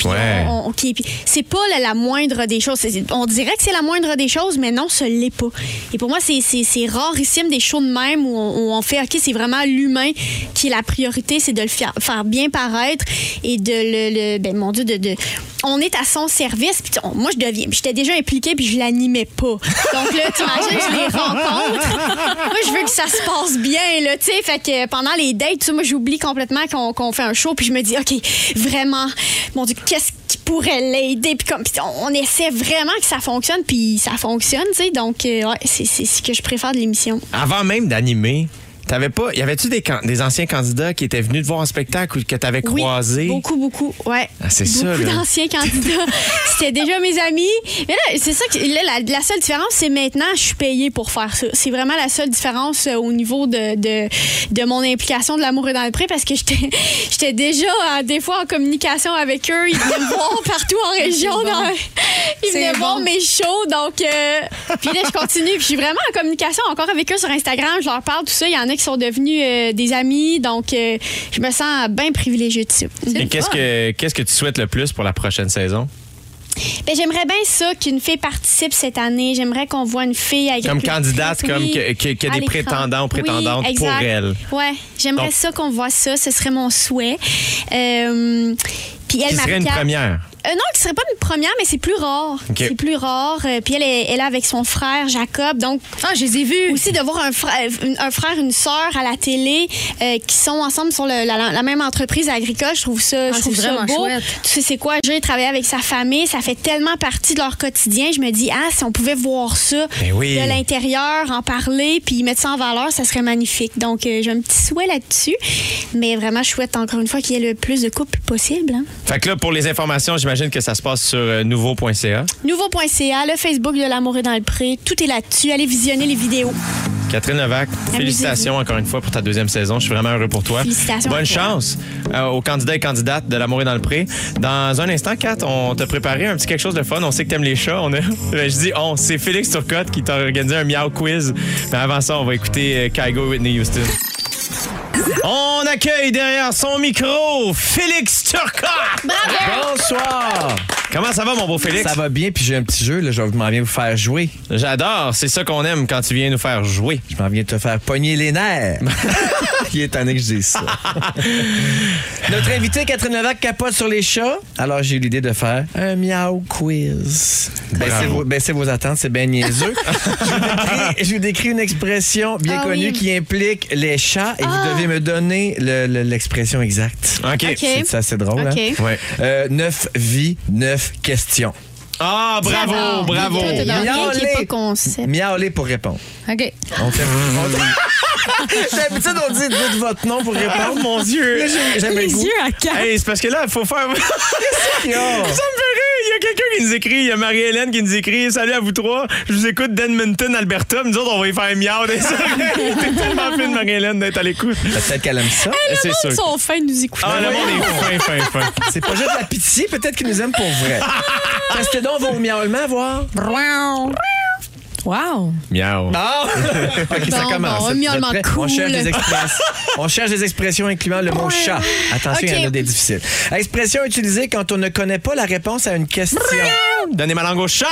Puis Ouais. on- on- qui- puis c'est pas la, la moindre des choses. On dirait que c'est la moindre des choses, mais non, ce l'est pas. Et pour moi, c'est- rarissime des shows de même où on, où on fait, OK, c'est vraiment l'humain qui est la priorité, c'est de le faire, faire bien paraître et de le, le- ben, mon Dieu, de, de- on est à son service. Puis on- moi, je deviens, j'étais déjà impliquée puis je l'animais pas. Donc là, t'imagines, je les rencontre. moi, je veux que ça se passe bien, là, tu sais. Fait que pendant les dates, moi, j'oublie complètement qu'on qu'on fait un show puis je me dis, OK, vraiment, mon Dieu, qu'est-ce qui pourrait l'aider? Puis comme, on, essaie vraiment que ça fonctionne puis ça fonctionne, tu sais. Donc, euh, ouais, c'est ce que je préfère de l'émission. Avant même d'animer, t'avais pas. Y avait-tu des, des anciens candidats qui étaient venus te voir en spectacle ou que t'avais Oui, croisés? beaucoup, beaucoup. Ouais. Ah, c'est ça, Beaucoup d'anciens candidats. C'était déjà mes amis. Mais là, c'est ça que là, la, la seule différence, c'est maintenant, je suis payée pour faire ça. C'est vraiment la seule différence euh, au niveau de, de, de mon implication de l'amour et dans le pré parce que j'étais déjà euh, des fois en communication avec eux. Ils venaient me voir partout en région. bon. dans- ils venaient voir bon. mes shows. Donc, euh, puis là, je continue. Puis je suis vraiment en communication encore avec eux sur Instagram. Je leur parle, tout ça. Il y en a qui sont devenus euh, des amis. Donc, euh, je me sens bien privilégiée dessus. Et qu'est-ce que, qu'est-ce que tu souhaites le plus pour la prochaine saison? Ben, j'aimerais bien ça qu'une fille participe cette année. J'aimerais qu'on voit une fille Comme agricultrice, candidate, comme que- que- que des prétendants ou prétendantes Oui, pour elle. Ouais, j'aimerais Donc- ça qu'on voit ça. Ce serait mon souhait. Euh, puis elle, Qui serait une première? Euh, non, qui serait pas une première, mais c'est plus rare. C'est plus rare. Euh, puis elle est, elle est avec son frère Jacob. Donc, Ah, je les ai vus. aussi de voir un frère, une- un frère, une sœur à la télé euh, qui sont ensemble sur le- la, la même entreprise agricole. Je trouve ça, Ah, je trouve c'est ça beau. chouette. Tu sais, c'est quoi? J'ai travaillé avec sa famille. Ça fait tellement partie de leur quotidien. Je me dis, ah, si on pouvait voir ça Ben oui. de l'intérieur, en parler, puis mettre ça en valeur, ça serait magnifique. Donc, euh, j'ai un petit souhait là-dessus. Mais vraiment, je souhaite encore une fois qu'il y ait le plus de couples possible. hein. Fait que là, pour les informations, j'imagine j'imagine que ça se passe sur euh, nouveau.ca. Nouveau.ca, le Facebook de L'amour est dans le pré. Tout est là-dessus. Allez visionner les vidéos. Catherine Levac, félicitations encore une fois pour ta deuxième saison. Je suis vraiment heureux pour toi. Félicitations Bonne chance euh, aux candidats et candidates de L'amour est dans le pré. Dans un instant, Kat, on t'a préparé un petit quelque chose de fun. On sait que t'aimes les chats. On a, ben, je dis on, c'est Félix Turcotte qui t'a organisé un miau quiz. Mais avant ça, on va écouter euh, Kygo et Whitney Houston. On accueille derrière son micro Félix Turcotte. Bonsoir! Comment ça va, mon beau Félix? Ça va bien, puis j'ai un petit jeu, là, je m'en viens vous faire jouer. J'adore. C'est ça qu'on aime quand tu viens nous faire jouer. Je m'en viens te faire pogner les nerfs. Il est étonné que je dise ça. Notre invitée, Catherine Levac, capote sur les chats. Alors, j'ai eu l'idée de faire un miau quiz. Baissez vos, baissez vos attentes, c'est bien niaiseux. je, vous décris, je vous décris une expression bien Ah connue oui. qui implique les chats et Ah. vous devez me donner le- le- l'expression exacte. OK. OK. C'est ça, c'est drôle, OK. hein? Ouais. Euh, neuf vies, neuf questions. Ah, bravo, bravo. Miaulez. pour répondre. OK. On fait. D'habitude, on dit dites votre nom pour répondre. Oh mon Dieu. Là, j'ai- j'avais le goût. à quatre. Hey, c'est parce que là, il faut faire. Ça Yo. me fait rire. Il y a quelqu'un qui nous écrit. Il y a Marie-Hélène qui nous écrit Salut à vous trois. Je vous écoute d'Edmonton, Alberta. Nous autres, on va y faire un miau des. T'es tellement fine, Marie-Hélène, d'être à l'écoute. Peut-être qu'elle aime ça. C'est sûr. Ils sont fins de nous écouter. Ah, le monde est fin, fin, fin. C'est pas juste de la pitié, peut-être qu'ils nous aiment pour vrai. Testez donc vos miaulements, voir. Wow. Miaou. Ah! OK, ça Bon, commence. bon, un Vous êtes miaulement prêts? On cherche, des expressions. On cherche des expressions incluant le mot chat. Attention, il y en a OK. des difficiles. Expression utilisée quand on ne connaît pas la réponse à une question. Donnez ma langue au chat.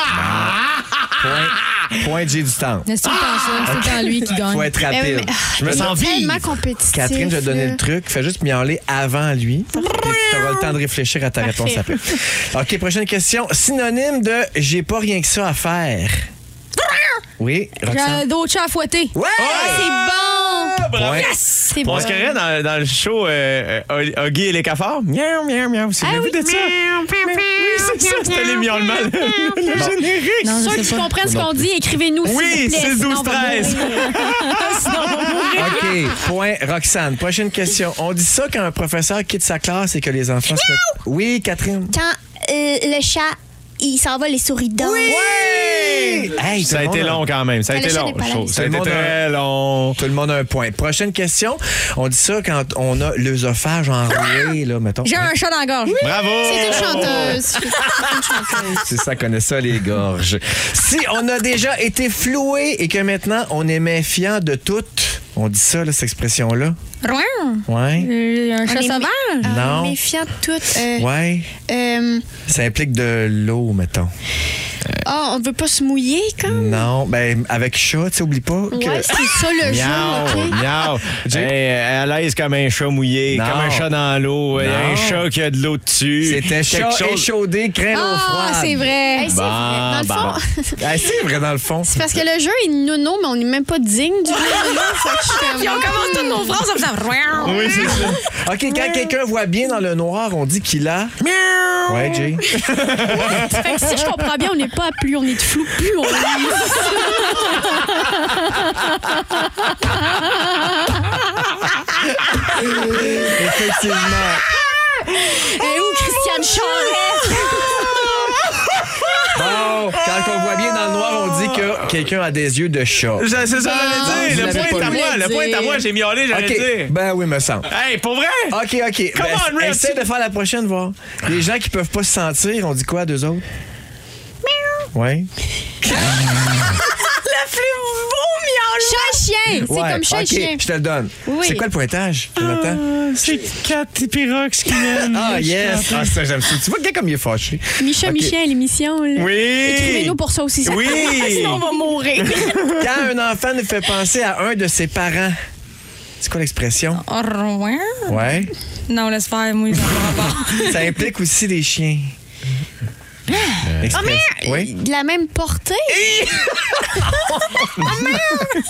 Point, point J du temps. C'est tout le temps ça. C'est tout le temps lui qui gagne. Faut être Mais oui, rapide. mais- Je me sens vive. tellement compétitif. Catherine, je vais te donner le truc. Fais juste miauler avant lui. Puis tu auras le temps de réfléchir à ta Parfait. réponse après. OK, prochaine question. Synonyme de j'ai pas rien que ça à faire. Oui, Roxane? J'ai d'autres chats à fouetter. Ouais! C'est bon! Point. C'est On bon. se carrait dans, dans le show euh, euh, Huggy et les cafards. Miaou, miaou, miaou. Vous Ah avez vu de ça? Oui, c'est ça. C'était les miaulements. Le, le générique. Non, Ceux je qui comprennent ce qu'on dit, écrivez-nous. s'il Oui, vous plaît, 6, 12, sinon on va 13. mourir. OK, point Roxane. Prochaine question. On dit ça quand un professeur quitte sa classe et que les enfants se mettent... Oui, Catherine. Quand euh, le chat, il s'en va les souris dedans. Oui! Hey, Ça a été long quand même. Ça a été long. Ça a Tout le été monde a- très long. Tout le monde a un point. Prochaine question. On dit ça quand on a l'œsophage enroué, là, mettons. J'ai un chat dans la gorge. Bravo! C'est une chanteuse. C'est une chanteuse. C'est ça, connaît ça, les gorges. Si on a déjà été floué et que maintenant on est méfiant de tout, on dit ça, là, cette expression-là? Rouen. Ouais. Euh, Un chat sauvage? Non. Ah, Méfiant de tout. Euh, Ouais. euh, Ça implique de l'eau, mettons. Ah, on veut pas se mouiller, comme? Non, ben avec chat, tu sais, oublie pas que. Ouais, c'est ça le jeu, Miaou, OK? miaou. Hey, à l'aise comme un chat mouillé, Non. comme un chat dans l'eau, Non. un chat qui a de l'eau dessus. C'était chat Quelque chose- échaudé, craint l'eau froide. Ah, c'est vrai. Hey, c'est vrai. Dans le Bon, fond, Ah, c'est vrai, dans le fond. c'est parce que le jeu est nono, mais on n'est même pas digne du nono. Fait que je comme- Puis on commence toutes nos phrases en faisant. Oui, c'est ça. OK, quand quelqu'un voit bien dans le noir, on dit qu'il a. Ouais, Jay. Fait que si je comprends bien, on n'est pas à plus on est de flou, plus on est. Effectivement. Et où Christiane Charest? Bon, quand on voit bien dans le noir, on dit que quelqu'un a des yeux de chat. C'est ça, Ah, j'allais vous dire. Le point est à moi. Le point est à moi. J'ai miaulé, j'allais OK. dire. Ben oui, me semble. Hey, pour vrai? OK, OK. Come Ben, essaie de faire la prochaine, voir. Les gens qui peuvent pas se sentir, on dit quoi à deux autres? Ouais. Chat-chien! C'est Ouais, comme chat et OK, chien. je te le donne. Oui. C'est quoi le pointage, Jonathan? C'est quatre Pyrox qui mènent. Ah, yes! Ah, ça, j'aime ça. Tu vois, le gars comme il est fâché. Micha OK. À l'émission. là. Oui! Écrivez-nous pour ça aussi. ça. Oui. Sinon, on va mourir. Quand un enfant nous fait penser à un de ses parents, c'est quoi l'expression? Oh, Rouen. Ouais. Non, laisse faire, moi, ai pas. Ça implique aussi des chiens. Express- Oui? De la même portée?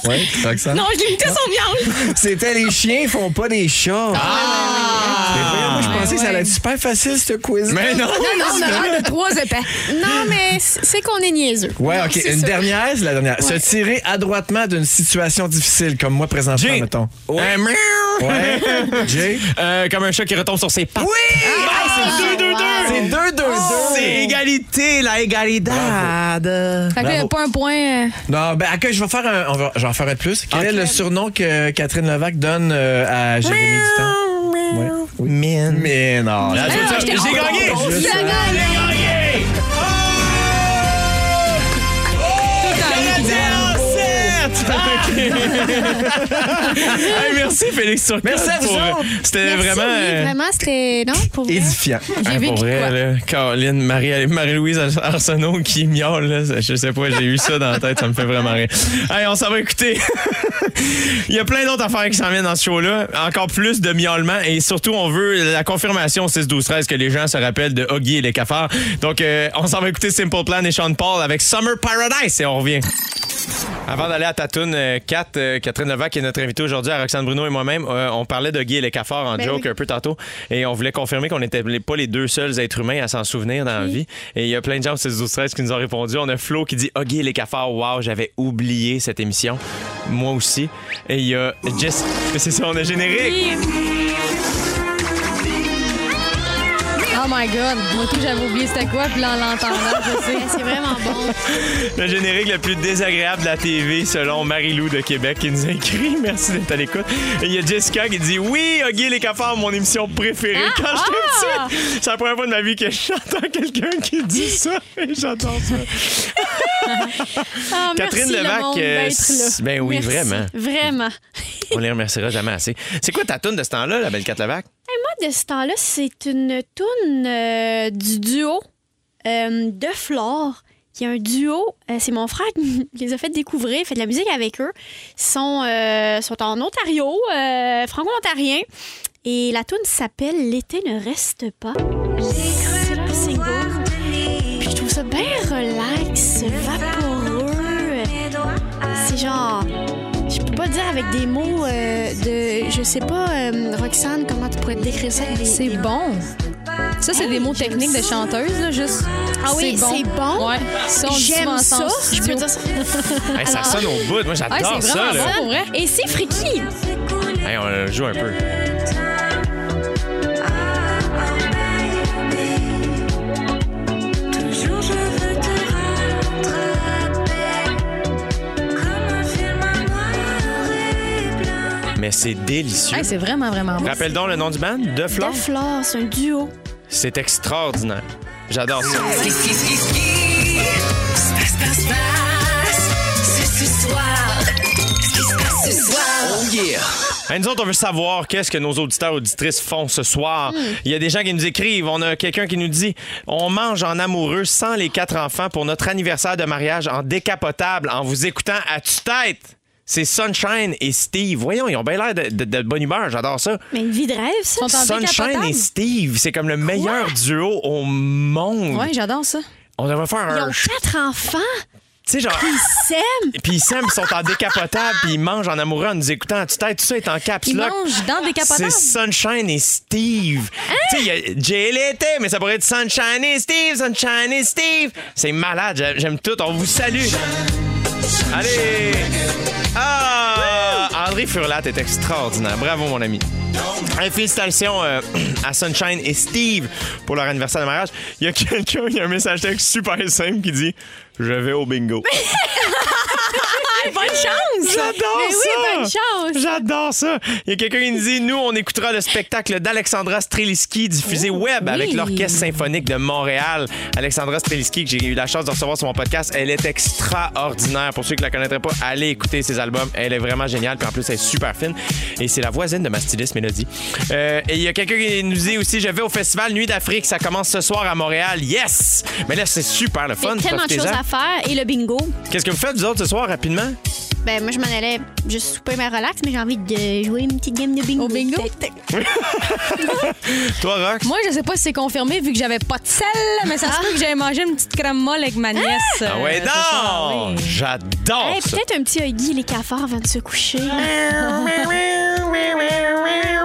Oui, Roxane? Non, je l'imitais son viande. C'était les chiens font pas des chats. Mais voyons, moi, je pensais que ça allait être super facile, ce quiz. Mais non! Non, on a l'air de trois épais. Non, mais c'est qu'on est niaiseux. Ouais, Non, OK. Une ça. dernière, c'est la dernière. Se Ouais. tirer adroitement d'une situation difficile, comme moi présentement, J'ai- mettons. Ouais. Un miaou. Ouais. Jay? Euh, comme un chat qui retombe sur ses pattes. Oui! c'est 2-2-2. C'est 2-2-2. C'est égalité, la égalité. Fait que là, il y a Bravo. pas un point. euh, Non, ben, ok, je vais faire un, on va, je vais en faire un de plus. Quel est le surnom que Catherine Levac donne euh, à Jérémy Dutton? Ouais. Oui. Mais non. Ah, Ah, J'ai j'étais- gagné! J'ai gagné! Hey, merci Félix Turcotte. Merci à vous pour- autres. C'était Merci, vraiment. oui, euh, vraiment, c'était. Non, pour vrai. Édifiant. J'ai Ah, vécu pour vrai, quoi? là, Caroline, Marie- Marie-Louise Arsenault qui miaule, là, je sais pas, j'ai eu ça dans la tête, ça me fait vraiment rire. Hey, on s'en va écouter. Il y a plein d'autres affaires qui s'en viennent dans ce show-là. Encore plus de miaulement et surtout, on veut la confirmation au 6-12-13 que les gens se rappellent de Huggy et les cafards. Donc, euh, on s'en va écouter Simple Plan et Sean Paul avec Summer Paradise et on revient. Avant d'aller à ta toune, euh, Kat, euh, Catherine Levac, qui est notre invitée aujourd'hui, à Roxane Bruno et moi-même, euh, on parlait de Guy et les cafards en Ben joke oui. un peu tantôt. Et on voulait confirmer qu'on n'était pas les deux seuls êtres humains à s'en souvenir dans la vie. Et il y a plein de gens au 6 12 13 qui nous ont répondu. On a Flo qui dit Huggy et les cafards, wow, j'avais oublié cette émission. Moi aussi. Et il y a Jess. C'est ça, on a générique. Oh my God. Moi, tout, j'avais oublié c'était quoi, puis là, en l'entendant, je sais. C'est vraiment bon. Le générique le plus désagréable de la TV, selon Marie-Lou de Québec, qui nous a écrit. Merci d'être à l'écoute. Et il y a Jessica qui dit Oui, Huggy et les cafards, mon émission préférée quand j'étais petite. C'est la première fois de ma vie que j'entends quelqu'un qui dit ça. Et j'adore ça. Ah, Catherine le Levac, euh, ben oui, Merci. vraiment. Vraiment. On les remerciera jamais assez. C'est quoi ta toune de ce temps-là, la belle Cat Levac? Moi, de ce temps-là, c'est une toune euh, du duo euh, de Flore, qui est un duo. euh, c'est mon frère qui les a fait découvrir, fait de la musique avec eux. Ils sont, sont en Ontario, franco-ontarien. Et la toune s'appelle L'été ne reste pas. C'est leur single. Puis je trouve ça bien dire avec des mots euh, de. Je sais pas, euh, Roxane, comment tu pourrais te décrire ça? avec des- C'est des- bon. Ça, c'est des mots techniques de chanteuse, là, juste. Ah oui, c'est bon. Ouais. On dit J'aime ça. Je peux dire ça. Hey, ça sonne au bout. Moi, j'adore c'est ça. là. bon, pour vrai. Et c'est freaky. Hey, on le joue un peu. Mais c'est délicieux. Hey, c'est vraiment, vraiment bon. Rappelle donc le nom du band, De Flore. De Flore, c'est un duo. C'est extraordinaire. J'adore ça. Ski, ski, ski, ski Passe, passe, passe C'est ce soir Ce qui se passe ce soir? Hey, nous autres, on veut savoir qu'est-ce que nos auditeurs auditrices font ce soir. Hmm. Il y a des gens qui nous écrivent. On a quelqu'un qui nous dit on mange en amoureux sans les quatre enfants pour notre anniversaire de mariage en décapotable en vous écoutant à tue-tête. C'est Sunshine et Steve. Voyons, ils ont bien l'air de, de- de bonne humeur. J'adore ça. Mais une vie de rêve, ça. Sont en Sunshine décapotable? et Steve, c'est comme le meilleur duo au monde. Ouais, j'adore ça. On devrait faire Ils un. ont Tu quatre enfants. sais, genre. Ils s'aiment. Puis ils s'aiment, ils sont en décapotable, puis ils mangent en amoureux en nous écoutant à tue-tête. Tout ça est en caps Ils mangent dans des C'est. Sunshine et Steve. Tu sais, il y a l'été, mais ça pourrait être Sunshine et Steve, Sunshine et Steve. C'est malade, j'aime- j'aime tout. On vous salue. Allez! Ah! André Furlat est extraordinaire. Bravo, mon ami. Félicitations euh, à Sunshine et Steve pour leur anniversaire de mariage. Il y a quelqu'un, il y a un message texte super simple qui dit Je vais au bingo. Bonne chance. J'adore Mais ça! oui, bonne chance. J'adore ça! Il y a quelqu'un qui nous dit Nous, on écoutera le spectacle d'Alexandra Streliski diffusé web oui. avec l'Orchestre symphonique de Montréal. Alexandra Streliski, que j'ai eu la chance de recevoir sur mon podcast, elle est extraordinaire. Pour ceux qui la connaîtraient pas, allez écouter ses albums. Elle est vraiment géniale. Puis en plus, elle est super fine. Et c'est la voisine de ma styliste Mélodie. Euh, et il y a quelqu'un qui nous dit aussi Je vais au festival Nuit d'Afrique. Ça commence ce soir à Montréal. Yes! Mais là, c'est super le Il y fun. a tellement de choses Profitez-en. à faire. Et le bingo? Qu'est-ce que vous faites, vous autres, ce soir, rapidement? Ben, moi, je m'en allais juste souper mais relax, mais j'ai envie de jouer une petite game de bingo. Au bingo? Toi, Rox? Moi, je sais pas si c'est confirmé vu que j'avais pas de sel, mais ça se peut que j'avais mangé une petite crème molle avec ma nièce. Ah ouais, euh, ce soir, non! oui. J'adore Hey, ça. peut-être un petit Huggy les cafards avant de se coucher.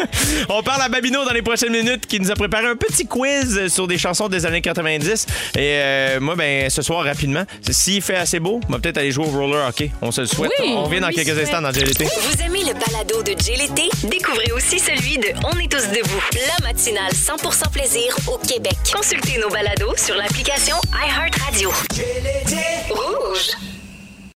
On parle à Babino dans les prochaines minutes qui nous a préparé un petit quiz sur des chansons des années 90. Et euh, moi, ben, ce soir, rapidement, s'il fait assez beau, on va peut-être aller jouer au roller hockey. On se le souhaite. Oui, on revient dans quelques souhaite. instants dans GLT. Vous aimez le balado de l'été? Découvrez aussi celui de On est tous debout, la matinale 100% plaisir au Québec. Consultez nos balados sur l'application iHeartRadio. Rouge.